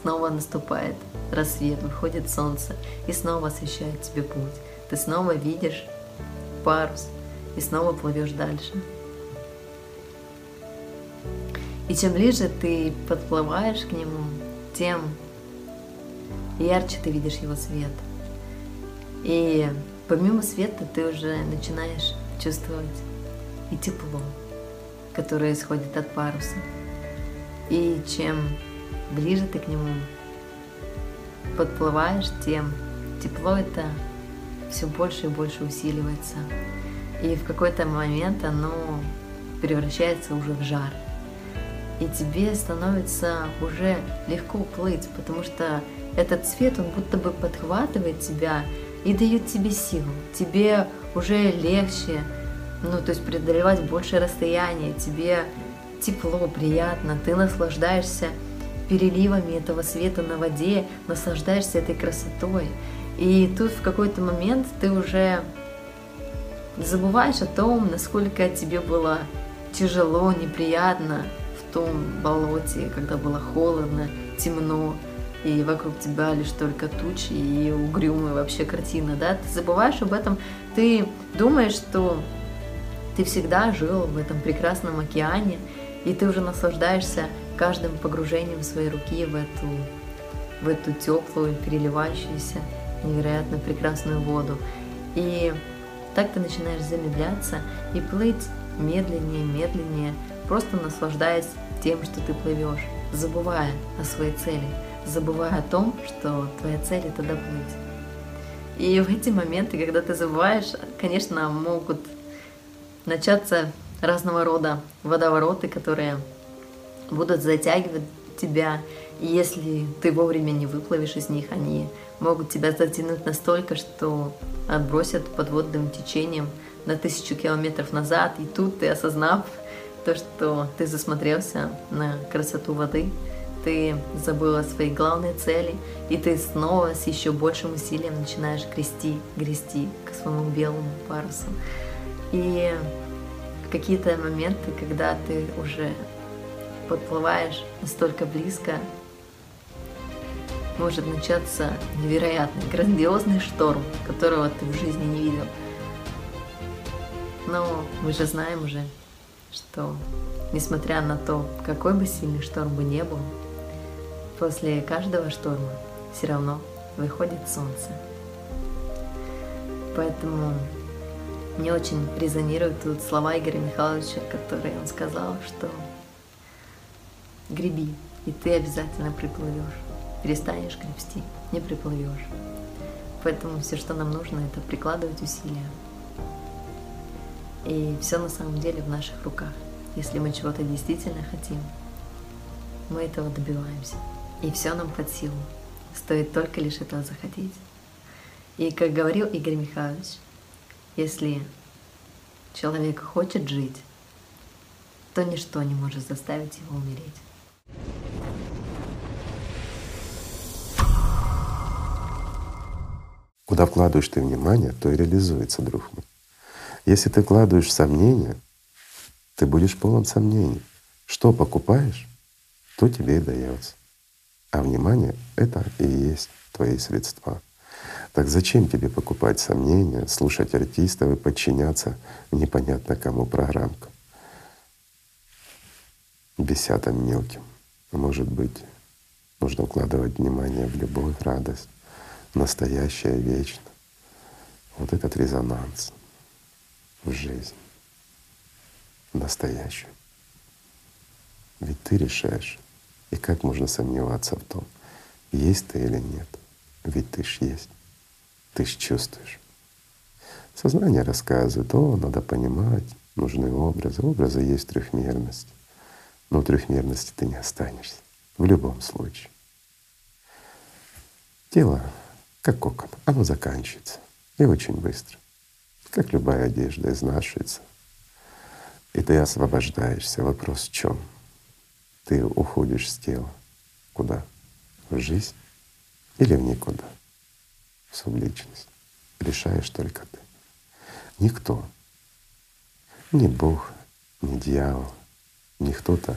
снова наступает рассвет, выходит солнце и снова освещает тебе путь. Ты снова видишь парус, и снова плывешь дальше. И чем ближе ты подплываешь к нему, тем ярче ты видишь его свет. И помимо света ты уже начинаешь чувствовать и тепло, которое исходит от паруса. И чем ближе ты к нему подплываешь, тем тепло это все больше и больше усиливается. И в какой-то момент оно превращается уже в жар. И тебе становится уже легко плыть, потому что этот цвет, он будто бы подхватывает тебя и дает тебе силу. Тебе уже легче, ну, то есть преодолевать большее расстояние, тебе тепло, приятно, ты наслаждаешься переливами этого света на воде, наслаждаешься этой красотой. И тут в какой-то момент ты уже забываешь о том, насколько тебе было тяжело, неприятно в том болоте, когда было холодно, темно, и вокруг тебя лишь только тучи и угрюмая вообще картина, да, ты забываешь об этом, ты думаешь, что ты всегда жил в этом прекрасном океане, и ты уже наслаждаешься каждым погружением своей руки в эту, в эту теплую, переливающуюся, невероятно прекрасную воду. И так ты начинаешь замедляться и плыть медленнее, медленнее, просто наслаждаясь тем, что ты плывешь, забывая о своей цели, забывая о том, что твоя цель это доплыть. И в эти моменты, когда ты забываешь, конечно, могут начаться разного рода водовороты, которые будут затягивать тебя. И если ты вовремя не выплывешь из них, они могут тебя затянуть настолько, что отбросят подводным течением на тысячу километров назад. И тут ты, осознав то, что ты засмотрелся на красоту воды, ты забыл о своей главной цели, и ты снова с еще большим усилием начинаешь грести, грести к своему белому парусу. И какие-то моменты, когда ты уже подплываешь настолько близко, может начаться невероятный, грандиозный шторм, которого ты в жизни не видел. Но мы же знаем уже, что несмотря на то, какой бы сильный шторм бы не был, после каждого шторма все равно выходит солнце. Поэтому мне очень резонируют тут слова Игоря Михайловича, которые он сказал, что греби, и ты обязательно приплывешь. Перестанешь гребсти, не приплывешь. Поэтому все, что нам нужно, это прикладывать усилия. И все на самом деле в наших руках. Если мы чего-то действительно хотим, мы этого добиваемся. И все нам под силу. Стоит только лишь этого захотеть. И как говорил Игорь Михайлович, если человек хочет жить, то ничто не может заставить его умереть. Куда вкладываешь ты внимание, то и реализуется, друг мой. Если ты вкладываешь сомнения, ты будешь полон сомнений. Что покупаешь, то тебе и дается. А внимание — это и есть твои средства. Так зачем тебе покупать сомнения, слушать артистов и подчиняться непонятно кому программкам? Бесятым мелким. Может быть, нужно укладывать внимание в любовь, радость, настоящее, вечно. Вот этот резонанс в жизнь, настоящую. Ведь ты решаешь. И как можно сомневаться в том, есть ты или нет? Ведь ты ж есть, ты ж чувствуешь. Сознание рассказывает, о, надо понимать, нужны образы. Образы есть трехмерность. Но трехмерности ты не останешься в любом случае. Тело как кокон, оно заканчивается и очень быстро, как любая одежда изнашивается. И ты освобождаешься. Вопрос в чем? Ты уходишь с тела. Куда? В жизнь или в никуда? В субличность. Решаешь только ты. Никто. Ни Бог, ни дьявол, ни кто-то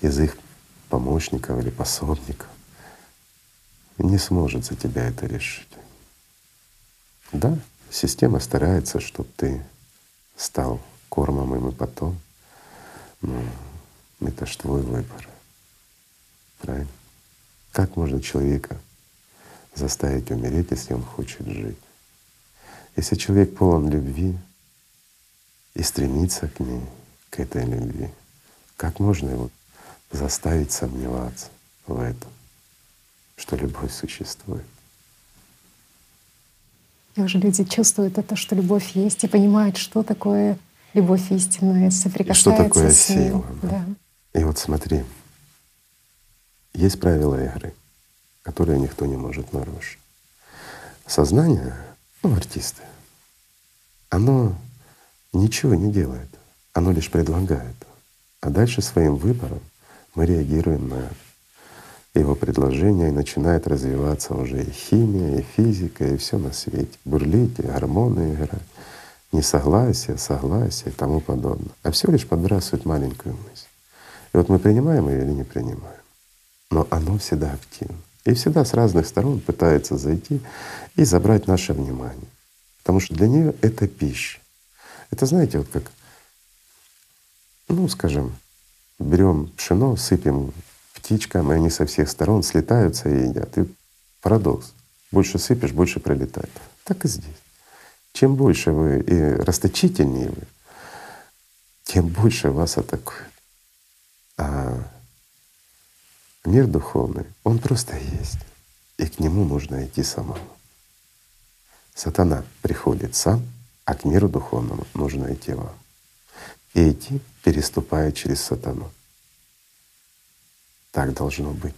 из их помощников или пособников не сможет за тебя это решить. Да, система старается, чтобы ты стал кормом им и потом, но это ж твой выбор. Правильно? Как можно человека заставить умереть, если он хочет жить? Если человек полон любви и стремится к ней, к этой любви, как можно его заставить сомневаться в этом? Что любовь существует. И уже люди чувствуют это, что любовь есть, и понимают, что такое любовь истинная, соприкасаются и что такое с ней. сила. Да. Да. И вот смотри, есть правила игры, которые никто не может нарушить. Сознание, ну, артисты, оно ничего не делает, оно лишь предлагает. А дальше своим выбором мы реагируем на это его предложения, и начинает развиваться уже и химия, и физика, и все на свете. Бурлить, и гормоны играть, несогласие, согласие и тому подобное. А все лишь подбрасывает маленькую мысль. И вот мы принимаем ее или не принимаем. Но оно всегда активно. И всегда с разных сторон пытается зайти и забрать наше внимание. Потому что для нее это пища. Это знаете, вот как, ну, скажем, берем пшено, сыпем птичкам, и они со всех сторон слетаются и едят. И парадокс. Больше сыпешь, больше прилетает. Так и здесь. Чем больше вы и расточительнее вы, тем больше вас атакуют. А мир духовный, он просто есть. И к нему нужно идти самому. Сатана приходит сам, а к миру духовному нужно идти вам. И идти, переступая через сатану. Так должно быть.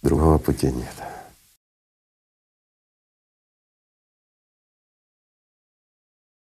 Другого пути нет.